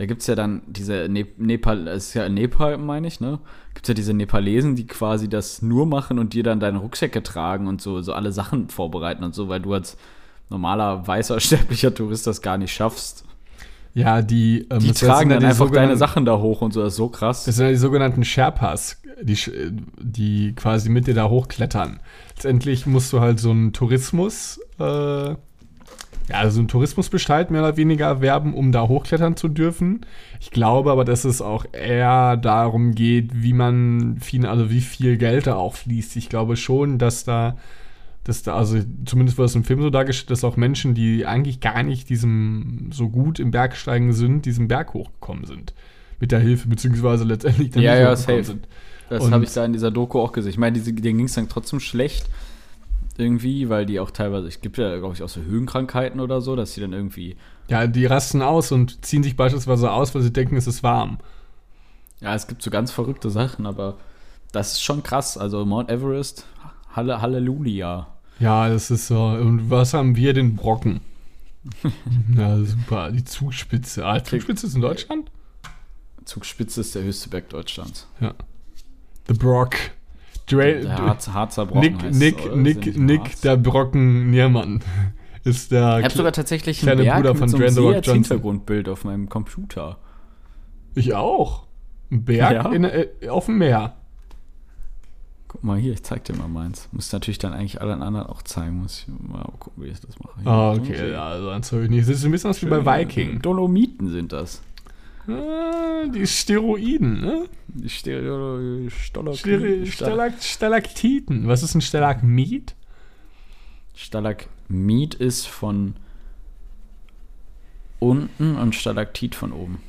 Da gibt es ja dann diese ne Nepal, das ist ja in Nepal, meine ich, ne? Gibt es ja diese Nepalesen, die quasi das nur machen und dir dann deine Rucksäcke tragen und so, so alle Sachen vorbereiten und so, weil du als normaler, weißer, [laughs] sterblicher Tourist das gar nicht schaffst. Ja, die, ähm, Die tragen dann die einfach deine Sachen da hoch und so, das ist so krass. Das sind ja die sogenannten Sherpas, die, die quasi mit dir da hochklettern. Letztendlich musst du halt so einen Tourismus, äh, ja, also einen Tourismusbescheid mehr oder weniger erwerben, um da hochklettern zu dürfen. Ich glaube aber, dass es auch eher darum geht, wie man viel, also wie viel Geld da auch fließt. Ich glaube schon, dass da, dass da, also zumindest wird es im Film so dargestellt, dass auch Menschen, die eigentlich gar nicht diesem so gut im Bergsteigen sind, diesen Berg hochgekommen sind. Mit der Hilfe, beziehungsweise letztendlich dann Ja, ja, hochgekommen safe. sind. Das habe ich da in dieser Doku auch gesehen. Ich meine, denen ging es dann trotzdem schlecht irgendwie, weil die auch teilweise, es gibt ja, glaube ich, auch so Höhenkrankheiten oder so, dass sie dann irgendwie Ja, die rasten aus und ziehen sich beispielsweise aus, weil sie denken, es ist warm. Ja, es gibt so ganz verrückte Sachen, aber das ist schon krass. Also Mount Everest, Halle, Halleluja. Ja, das ist so. Und was haben wir? Den Brocken. [laughs] ja, super. Die Zugspitze. Ah, Zugspitze ist in Deutschland? Zugspitze ist der höchste Berg Deutschlands. Ja. The Brock. Dra Der Harz, Harzer Brocken Nick, heißt es, Nick? Ist der Nick, Nick, Harz? der Brocken Niermann. [laughs] Ist der. Ich habe Kle- sogar tatsächlich kleine einen Berg Bruder mit von so einem Dwayne Johnson. Hintergrundbild auf meinem Computer. ich auch. Ein Berg Ja? in, äh, auf dem Meer. Guck mal hier, ich zeig dir mal meins. Muss natürlich dann eigentlich allen anderen auch zeigen. Muss ich mal gucken, wie ich das mache. Ah, ein okay. Ja, also sonst habe ich nicht. Das ist ein bisschen aus wie bei Viking. Dolomiten sind das. Ah, die Steroiden, ne? Die Stere Stalak Stalak Stalaktiten. Was ist ein Stalagmit? Stalagmit ist von unten und Stalaktit von oben.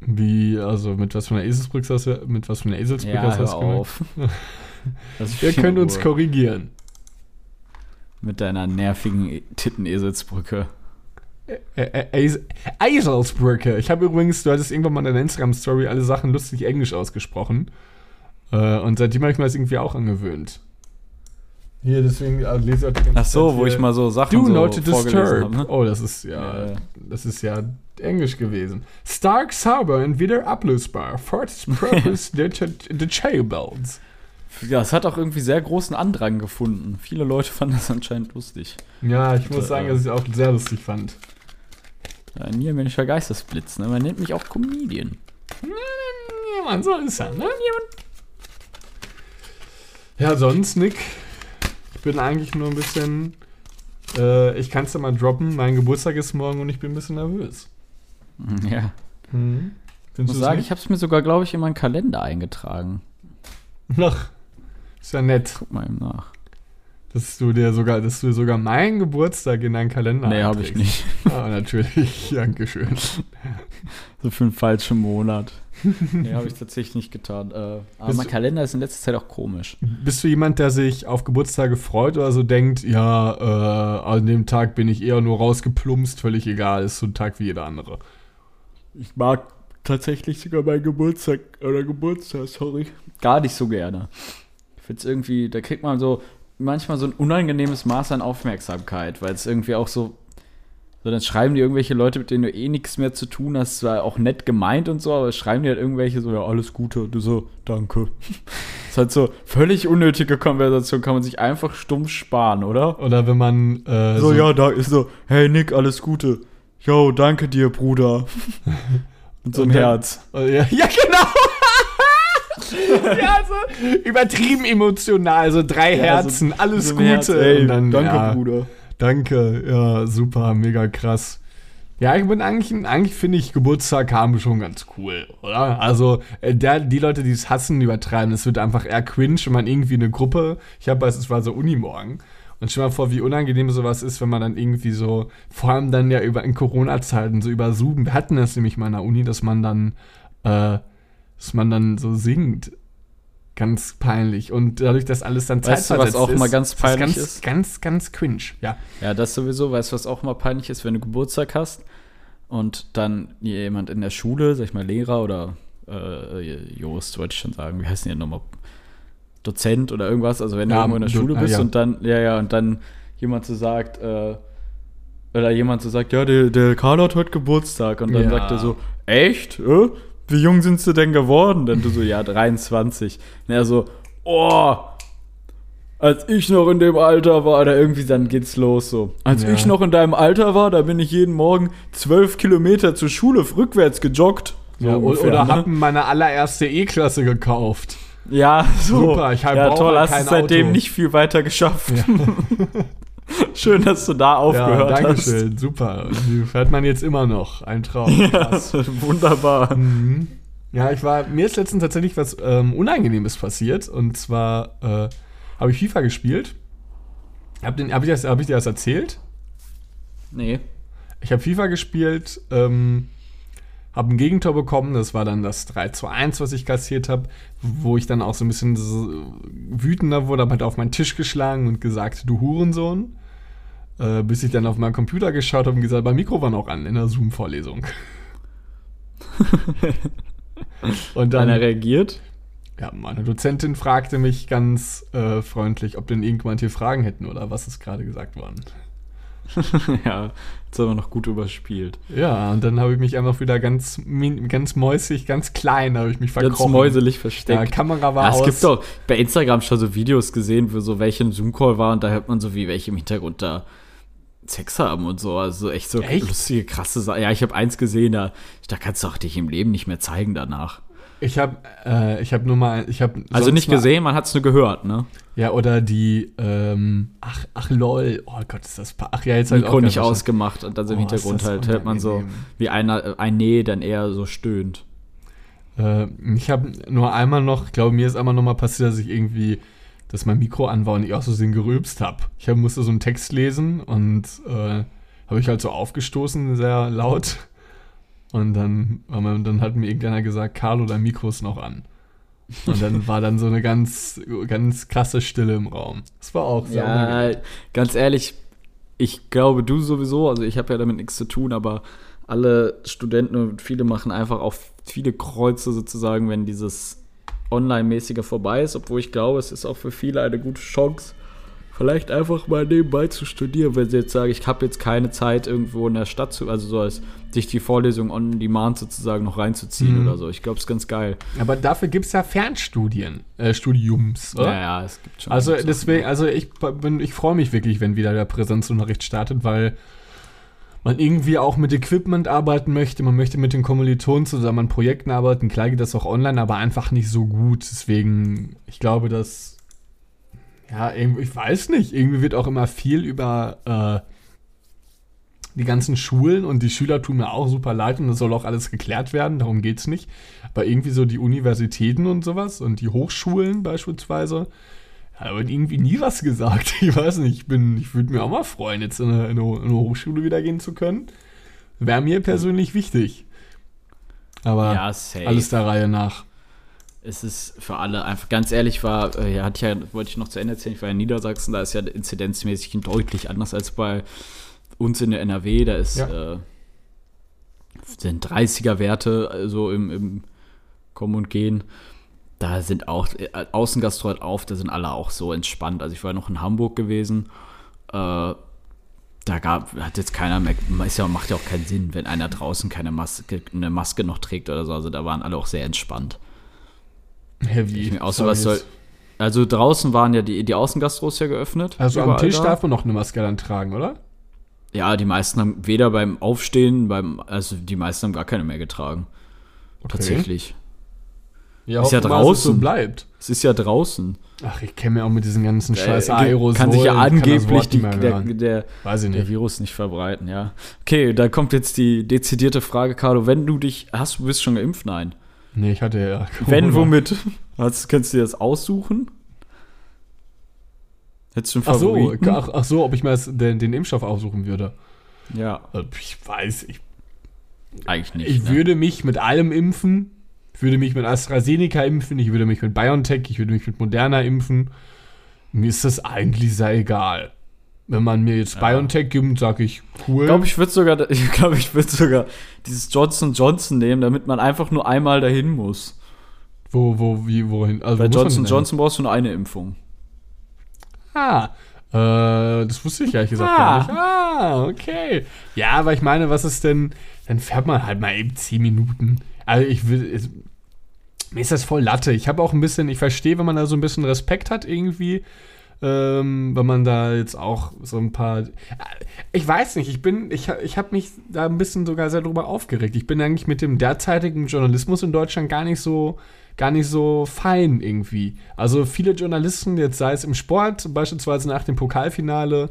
Wie, also mit was für einer Eselsbrücke hast du, mit was für einer Eselsbrücke Ja, hast du auf. [laughs] Wir können uns korrigieren. Mit deiner nervigen Titteneselsbrücke. Eselsbrücke. Ich habe übrigens, du hattest irgendwann mal in deiner Instagram-Story alle Sachen lustig englisch ausgesprochen. Äh, und seitdem habe ich mir das irgendwie auch angewöhnt. Hier, deswegen äh, lese ich auch die ganze Ach so, Zeit wo ich mal so Sachen Do so not disturb. habe. Ne? Oh, das ist ja, Ja. das ist ja Englisch gewesen. Stark, sauber und wieder ablösbar. For its purpose, [laughs] the, the Chailbones. Ja, es hat auch irgendwie sehr großen Andrang gefunden. Viele Leute fanden das anscheinend lustig. Ja, ich muss Äh, sagen, dass ich es auch sehr lustig fand. Ein niederländischer Geistesblitz, ne? Man nennt mich auch Comedian. Ja, man, so ist er, ne? Ja, sonst, Nick. Ich bin eigentlich nur ein bisschen. Äh, ich kann es ja mal droppen. Mein Geburtstag ist morgen und ich bin ein bisschen nervös. [laughs] Ja. Mhm. Ich muss du sagen, ich habe es mir sogar, glaube ich, in meinen Kalender eingetragen. Ach, ist ja nett, Guck mal eben nach. Dass du dir sogar, dass du sogar meinen Geburtstag in deinen Kalender nee, habe ich nicht. Ah, natürlich. [laughs] Dankeschön. So für einen falschen Monat. [laughs] nee, habe ich tatsächlich nicht getan. Äh, aber Bist mein du- Kalender ist in letzter Zeit auch komisch. Bist du jemand, der sich auf Geburtstage freut oder so denkt, ja, äh, an dem Tag bin ich eher nur rausgeplumpst, völlig egal, ist so ein Tag wie jeder andere? Ich mag tatsächlich sogar mein Geburtstag oder Geburtstag, sorry. Gar nicht so gerne. Ich finde es irgendwie, da kriegt man so manchmal so ein unangenehmes Maß an Aufmerksamkeit, weil es irgendwie auch so, so dann schreiben die irgendwelche Leute, mit denen du eh nichts mehr zu tun hast, zwar auch nett gemeint und so, aber schreiben die halt irgendwelche so, ja, alles Gute, du so, danke. Das ist halt so völlig unnötige Konversation, kann man sich einfach stumm sparen, oder? Oder wenn man äh, So, ja, da ist so, hey Nick, alles Gute. Yo, danke dir, Bruder. [laughs] Und so ein Und dann- Herz. Äh, Ja, [laughs] ja genau. Ja, so übertrieben emotional, so drei Ja, Herzen, so- alles so Gute. Herz, ey, dann, danke, ja, Bruder. Danke, ja, super, mega krass. Ja, ich bin eigentlich, eigentlich finde ich Geburtstag haben schon ganz cool, oder? Also, äh, der, die Leute, die es hassen, übertreiben. Es wird einfach eher cringe, wenn man irgendwie eine Gruppe, ich habe beispielsweise Unimorgen. Und stell mal vor, wie unangenehm sowas ist, wenn man dann irgendwie so, vor allem dann ja über in Corona-Zeiten, so über Zoom, wir hatten das nämlich mal an der Uni, dass man dann, äh, dass man dann so singt. Ganz peinlich. Und dadurch, dass alles dann Weißt du, was auch ist, mal ganz ist peinlich ganz, ist? Ganz, ganz cringe, ja. Ja, das sowieso. Weißt du, was auch mal peinlich ist, wenn du Geburtstag hast und dann jemand in der Schule, sag ich mal Lehrer oder äh, Jurist, wollte ich schon sagen, wie heißt denn die nochmal? Dozent oder irgendwas, also wenn du Ja, irgendwo in der du- Schule ah, bist ja. und dann, ja, ja, und dann jemand so sagt, äh, oder jemand so sagt, ja, der, der Karl hat heute Geburtstag und dann Ja. sagt er so, echt? Äh? Wie jung sind sie denn geworden? Dann du so, ja, 23. Und er so, oh, als ich noch in dem Alter war, oder irgendwie dann geht's los so. Als Ja. ich noch in deinem Alter war, da bin ich jeden Morgen zwölf Kilometer zur Schule rückwärts gejoggt. So Ja, ungefähr, oder ne? hab meine allererste E-Klasse gekauft. Ja, so. Super, ich hab- ja, toll, hast es seitdem Auto. nicht viel weiter geschafft. [laughs] [laughs] Schön, dass du da Ja, aufgehört danke hast. schön, super. Die fährt man jetzt immer noch. Ein Traum. Krass. [laughs] Wunderbar. Mhm. Ja, ich war, mir ist letztens tatsächlich was ähm, Unangenehmes passiert. Und zwar äh, habe ich FIFA gespielt. Hab, den, hab, ich das, hab ich dir das erzählt? Nee. Ich habe FIFA gespielt, ähm, habe ein Gegentor bekommen, das war dann das 3 zu 1, was ich kassiert habe, wo ich dann auch so ein bisschen so wütender wurde, habe halt auf meinen Tisch geschlagen und gesagt, du Hurensohn. Äh, bis ich dann auf meinen Computer geschaut habe und gesagt, mein Mikro war noch an in der Zoom-Vorlesung. [laughs] und Dann dann, er reagiert. ja, meine Dozentin fragte mich ganz äh, freundlich, ob denn irgendjemand hier Fragen hätten oder was ist gerade gesagt worden. [laughs] ja, jetzt haben wir noch gut überspielt. Ja, und dann habe ich mich einfach wieder ganz, ganz mäusig, ganz klein, habe ich mich Ganz verkrochen. mäuselig Ja, versteckt. Kamera war Ja, aus. es gibt doch bei Instagram schon so Videos gesehen, wo so welche im Zoom-Call war und da hört man so, wie welche im Hintergrund da Sex haben und so. Also echt so Echt? lustige, krasse Sachen. Ja, ich habe eins gesehen, da, da kannst du auch dich im Leben nicht mehr zeigen danach. Ich habe äh, ich habe nur mal, ich habe Also nicht gesehen, man hat es nur gehört, ne? Ja, oder die, ähm, ach, ach lol, oh Gott, ist das, ach ja, jetzt hab ich Mikro auch nicht ausgemacht und dann im Oh, ist Hintergrund halt hört man so, wie einer, ein Nee dann eher so stöhnt. Äh, ich habe nur einmal noch, ich glaube, mir ist einmal noch mal passiert, dass ich irgendwie, dass mein Mikro an war und ich auch so den gerülpst habe. Ich hab, musste so einen Text lesen und äh, habe ich halt so aufgestoßen, sehr laut. Und dann, dann hat mir irgendeiner gesagt, Carlo, dein Mikro ist noch an. Und dann war dann so eine ganz, ganz krasse Stille im Raum. Das war auch sehr unangenehm. Ja, ganz ehrlich, ich glaube, du sowieso, also ich habe ja damit nichts zu tun, aber alle Studenten und viele machen einfach auch viele Kreuze sozusagen, wenn dieses Online-mäßige vorbei ist, obwohl ich glaube, es ist auch für viele eine gute Chance, vielleicht einfach mal nebenbei zu studieren, wenn sie jetzt sagen, ich habe jetzt keine Zeit irgendwo in der Stadt zu, also so als sich die Vorlesung on demand sozusagen noch reinzuziehen Mhm. oder so. Ich glaube, es ist ganz geil. Aber dafür gibt es ja Fernstudien, äh, Studiums, oder? Ja, ja, es gibt schon. Also deswegen, also ich bin, ich freue mich wirklich, wenn wieder der Präsenzunterricht startet, weil man irgendwie auch mit Equipment arbeiten möchte, man möchte mit den Kommilitonen zusammen an Projekten arbeiten. Klar geht das auch online, aber einfach nicht so gut. Deswegen, ich glaube, dass ja, ich weiß nicht, irgendwie wird auch immer viel über äh, die ganzen Schulen und die Schüler tun mir auch super leid und das soll auch alles geklärt werden, darum geht's nicht. Aber irgendwie so die Universitäten und sowas und die Hochschulen beispielsweise, da wird irgendwie nie was gesagt. [laughs] Ich weiß nicht, ich bin, ich würde mir auch mal freuen, jetzt in eine, in eine, in eine Hochschule wieder gehen zu können. Wäre mir persönlich wichtig. Aber ja, alles der Reihe nach. es ist für alle einfach, ganz ehrlich, war, äh, ja, hatte ich ja, wollte ich noch zu Ende erzählen, ich war in Niedersachsen, da ist ja inzidenzmäßig deutlich anders als bei uns in der NRW. Da ist, Ja. äh, sind 30er-Werte, also im, im Kommen und Gehen. Da sind auch, äh, Außengastro hat auf, da sind alle auch so entspannt. Also ich war noch in Hamburg gewesen. Äh, da gab, hat jetzt keiner mehr, ist ja, macht ja auch keinen Sinn, wenn einer draußen keine Maske, eine Maske noch trägt oder so. Also da waren alle auch sehr entspannt. Ich mir außer was soll, also draußen waren ja die, die Außengastros ja geöffnet. Also am Tisch da. darf man noch eine Maske dann tragen, oder? Ja, die meisten haben weder beim Aufstehen, beim, also die meisten haben gar keine mehr getragen. Tatsächlich. Ja, Ist ja es so draußen. bleibt. Es ist ja draußen. Ach, ich kenne mir auch mit diesen ganzen scheiß Äh, Aerosolen. kann sich ja angeblich die, nicht der, der, Weiß ich der nicht. Virus nicht verbreiten, ja. Okay, da kommt jetzt die dezidierte Frage, Carlo. Wenn du dich, hast du bist schon geimpft? Nein. Nee, ich hatte ja. [laughs] Wenn, Corona. womit? Hast, kannst du dir das aussuchen? Hättest du einen Ach so, Favoriten? ach, ach so, ob ich mir den, den Impfstoff aussuchen würde. Ja, Äh, Ich weiß, ich, eigentlich nicht. ich ne? würde mich mit allem impfen. Ich würde mich mit AstraZeneca impfen. Ich würde mich mit BioNTech, ich würde mich mit Moderna impfen. Mir ist das eigentlich sehr egal. Wenn man mir jetzt BioNTech gibt, sage ich, cool. Ich glaube, ich würde sogar, [laughs] ich glaube, ich würde sogar dieses Johnson Johnson nehmen, damit man einfach nur einmal dahin muss. wo, wo, wie, wohin? Also, Bei wo Johnson Johnson brauchst du nur eine Impfung. Ah, äh, das wusste ich ehrlich gesagt Ah. gar nicht. Ah, okay. Ja, aber ich meine, was ist denn, dann fährt man halt mal eben 10 Minuten. Also ich will, mir ist das voll Latte. Ich habe auch ein bisschen, ich verstehe, wenn man da so ein bisschen Respekt hat irgendwie, ähm, wenn man da jetzt auch so ein paar, ich weiß nicht, ich bin, ich, ich habe mich da ein bisschen sogar sehr drüber aufgeregt. Ich bin eigentlich mit dem derzeitigen Journalismus in Deutschland gar nicht so, gar nicht so fein irgendwie. Also viele Journalisten, jetzt sei es im Sport, beispielsweise nach dem Pokalfinale,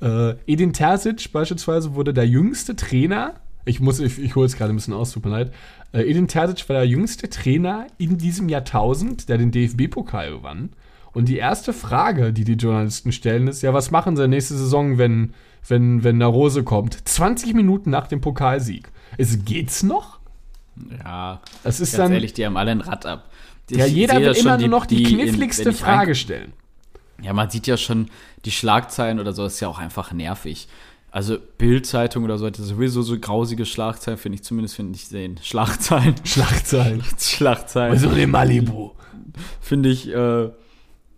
äh, Edin Terzic beispielsweise wurde der jüngste Trainer. Ich muss, ich, ich hole es gerade ein bisschen aus, tut mir leid. Äh, Edin Terzic war der jüngste Trainer in diesem Jahrtausend, der den DFB-Pokal gewann. Und die erste Frage, die die Journalisten stellen, ist: Ja, was machen sie nächste Saison, wenn, wenn, wenn eine Rose kommt? 20 Minuten nach dem Pokalsieg. Es geht's noch? Ja, Es ist ganz dann. ehrlich, die haben alle ein Rad ab. Ich ja, jeder will das immer nur noch die, in- kniffligste ich Frage stellen. Ja, man sieht ja schon, die Schlagzeilen oder so ist ja auch einfach nervig. Also Bild-Zeitung oder so ja sowieso so grausige Schlagzeilen, finde ich zumindest, finde ich sehen. Schlagzeilen. [laughs] Schlagzeilen. Schlagzeilen. Also in Malibu. finde ich, äh,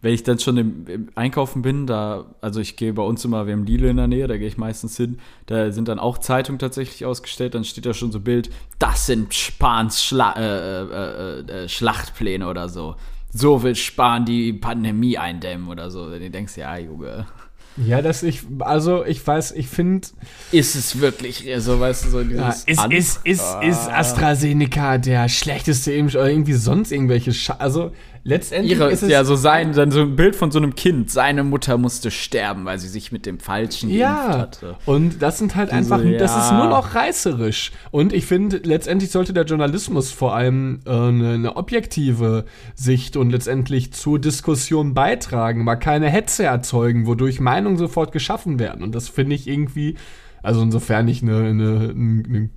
wenn ich dann schon im, im Einkaufen bin, da, also ich gehe bei uns immer, wir haben Lidl in der Nähe, da gehe ich meistens hin, da sind dann auch Zeitungen tatsächlich ausgestellt, dann steht da schon so Bild, das sind Spahns Schla äh, äh, äh, äh, Schlachtpläne oder so. So will Spahn die Pandemie eindämmen oder so. Du denkst, ja, Junge, Ja, dass ich, also ich weiß, ich finde, ist es wirklich so, weißt du, so dieses ja, ist, ist, ist, ist Ah. AstraZeneca der schlechteste Impfstoff oder irgendwie sonst irgendwelche Scha Also letztendlich Ihre, ist es. ja, so sein, dann so ein Bild von so einem Kind. Seine Mutter musste sterben, weil sie sich mit dem Falschen geimpft Ja, hatte. und das sind halt Diese, einfach, das ist ja. nur noch reißerisch. Und ich finde, letztendlich sollte der Journalismus vor allem äh, eine, eine objektive Sicht und letztendlich zur Diskussion beitragen, mal keine Hetze erzeugen, wodurch Meinungen sofort geschaffen werden. Und das finde ich irgendwie, also insofern ich eine, eine, ein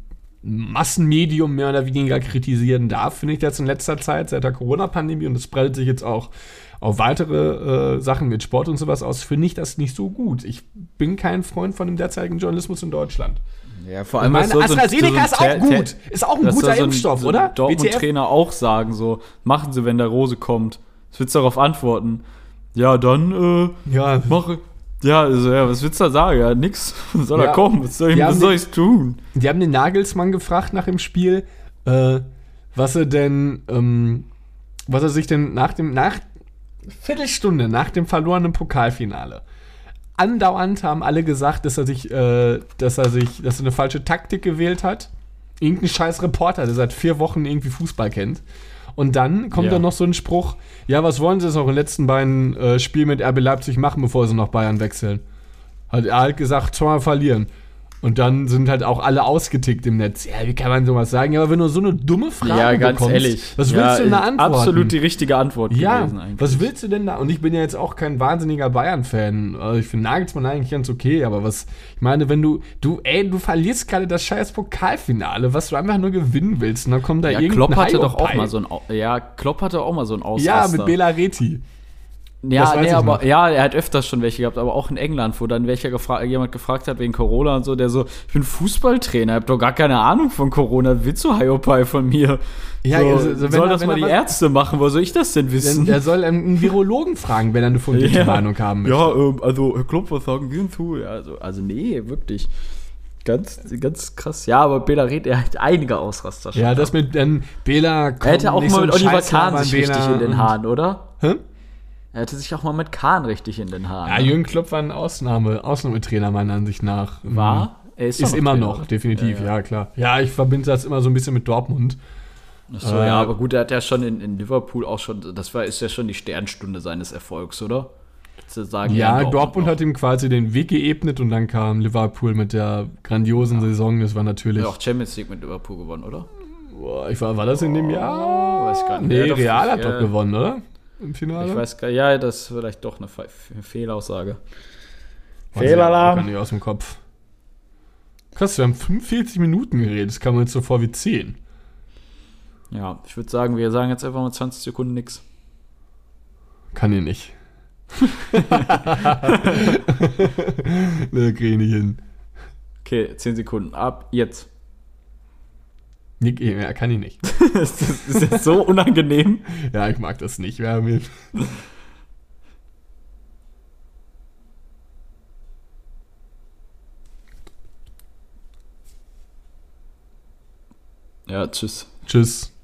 Massenmedium mehr oder weniger kritisieren darf, finde ich das in letzter Zeit seit der Corona-Pandemie und das breitet sich jetzt auch auf weitere äh, Sachen mit Sport und sowas aus, finde ich das nicht so gut. Ich bin kein Freund von dem derzeitigen Journalismus in Deutschland. Ja, vor Ich meine, was so- AstraZeneca so ein ist auch gut. Ist auch ein Das guter so ein- Impfstoff, so oder? Dortmund-Trainer auch sagen, so, machen sie, wenn der Rose kommt. Was willst du darauf antworten? Ja, dann, äh, Ja, mache. Ja, also, ja, was willst du da sagen? Ja, nix. [laughs] Soll Ja. er kommen? Was soll ich, was soll ich tun? Die haben den Nagelsmann gefragt nach dem Spiel, äh, was er denn, ähm, was er sich denn nach dem, nach Viertelstunde nach dem verlorenen Pokalfinale. Andauernd haben alle gesagt, dass er sich, äh, dass er sich, dass er eine falsche Taktik gewählt hat. Irgendein scheiß Reporter, der seit vier Wochen irgendwie Fußball kennt. Und dann kommt Ja. dann noch so ein Spruch, ja, was wollen sie jetzt in den letzten beiden äh, Spielen mit RB Leipzig machen, bevor sie nach Bayern wechseln? Hat er halt gesagt, zweimal verlieren. Und dann sind halt auch alle ausgetickt im Netz. Ja, wie kann man sowas sagen? Ja, aber wenn du so eine dumme Frage ja, ganz bekommst, ehrlich. was ja, willst du denn da antworten? Absolut die richtige Antwort ja, gewesen eigentlich. was willst du denn da? Und ich bin ja jetzt auch kein wahnsinniger Bayern-Fan. Also ich finde Nagelsmann eigentlich ganz okay, aber was, ich meine, wenn du, du, ey, du verlierst gerade das scheiß Pokalfinale, was du einfach nur gewinnen willst, und dann kommt da ja, irgendein Klopp hatte doch auch mal so ein, ja, Klopp hatte auch mal so ein Ja, Ausraster. mit Bela Reti. Ja, nee, aber noch. ja, er hat öfters schon welche gehabt, aber auch in England, wo dann welcher gefra jemand gefragt hat wegen Corona und so, der so, ich bin Fußballtrainer, hab doch gar keine Ahnung von Corona, willst du Hiopai von mir? Ja, so, also, wenn soll er- das wenn mal die Ärzte machen, wo soll ich das denn wissen? er soll einen Virologen fragen, wenn er eine fundierte [laughs] Ja. Meinung haben möchte. Ja, ähm, also Herr Klopp, was sagen Sie zu? Ja, also, also nee, wirklich. Ganz, ganz krass. Ja, aber Bela Red, er hat einige Ausraster schon. Ja, das mit dann Bela er hätte auch mal mit Oliver Scheiß Kahn sich Bela richtig in den Haaren, oder? Hä? Er hätte sich auch mal mit Kahn richtig in den Haaren. Ja, Jürgen Klopp war ein Ausnahme, Ausnahmetrainer meiner Ansicht nach. War? Er Ist, doch noch immer Trainer, noch, definitiv, Ja, ja, ja. klar. Ja, ich verbinde das immer so ein bisschen mit Dortmund. Ach so, Äh, ja, aber gut, er hat ja schon in, in Liverpool auch schon, das war, ist ja schon die Sternstunde seines Erfolgs, oder? Zu sagen, Ja, Dortmund noch. hat ihm quasi den Weg geebnet und dann kam Liverpool mit der grandiosen Saison. Das war natürlich. ja auch Champions League mit Liverpool gewonnen, oder? Boah, ich war, war das in dem Jahr? weiß gar nicht. Nee, Ja, Real hat ja. doch gewonnen, oder? Im Finale? Ich weiß gar nicht, ja, das ist vielleicht doch eine Fe Fe- Fehlaussage. Ich auch gar nicht aus dem Kopf. Krass, wir haben 45 Minuten geredet. Das kam mir jetzt so vor wie 10. Ja, ich würde sagen, wir sagen jetzt einfach mal 20 Sekunden nix. Kann ich nicht. [laughs] [laughs] ne, krieg ich nicht hin. Okay, 10 Sekunden. Ab jetzt. Nick, ja, kann ich nicht. [laughs] ist, das, ist das so unangenehm? [laughs] Ja, ich mag das nicht. Haben hier Ja, tschüss. Tschüss.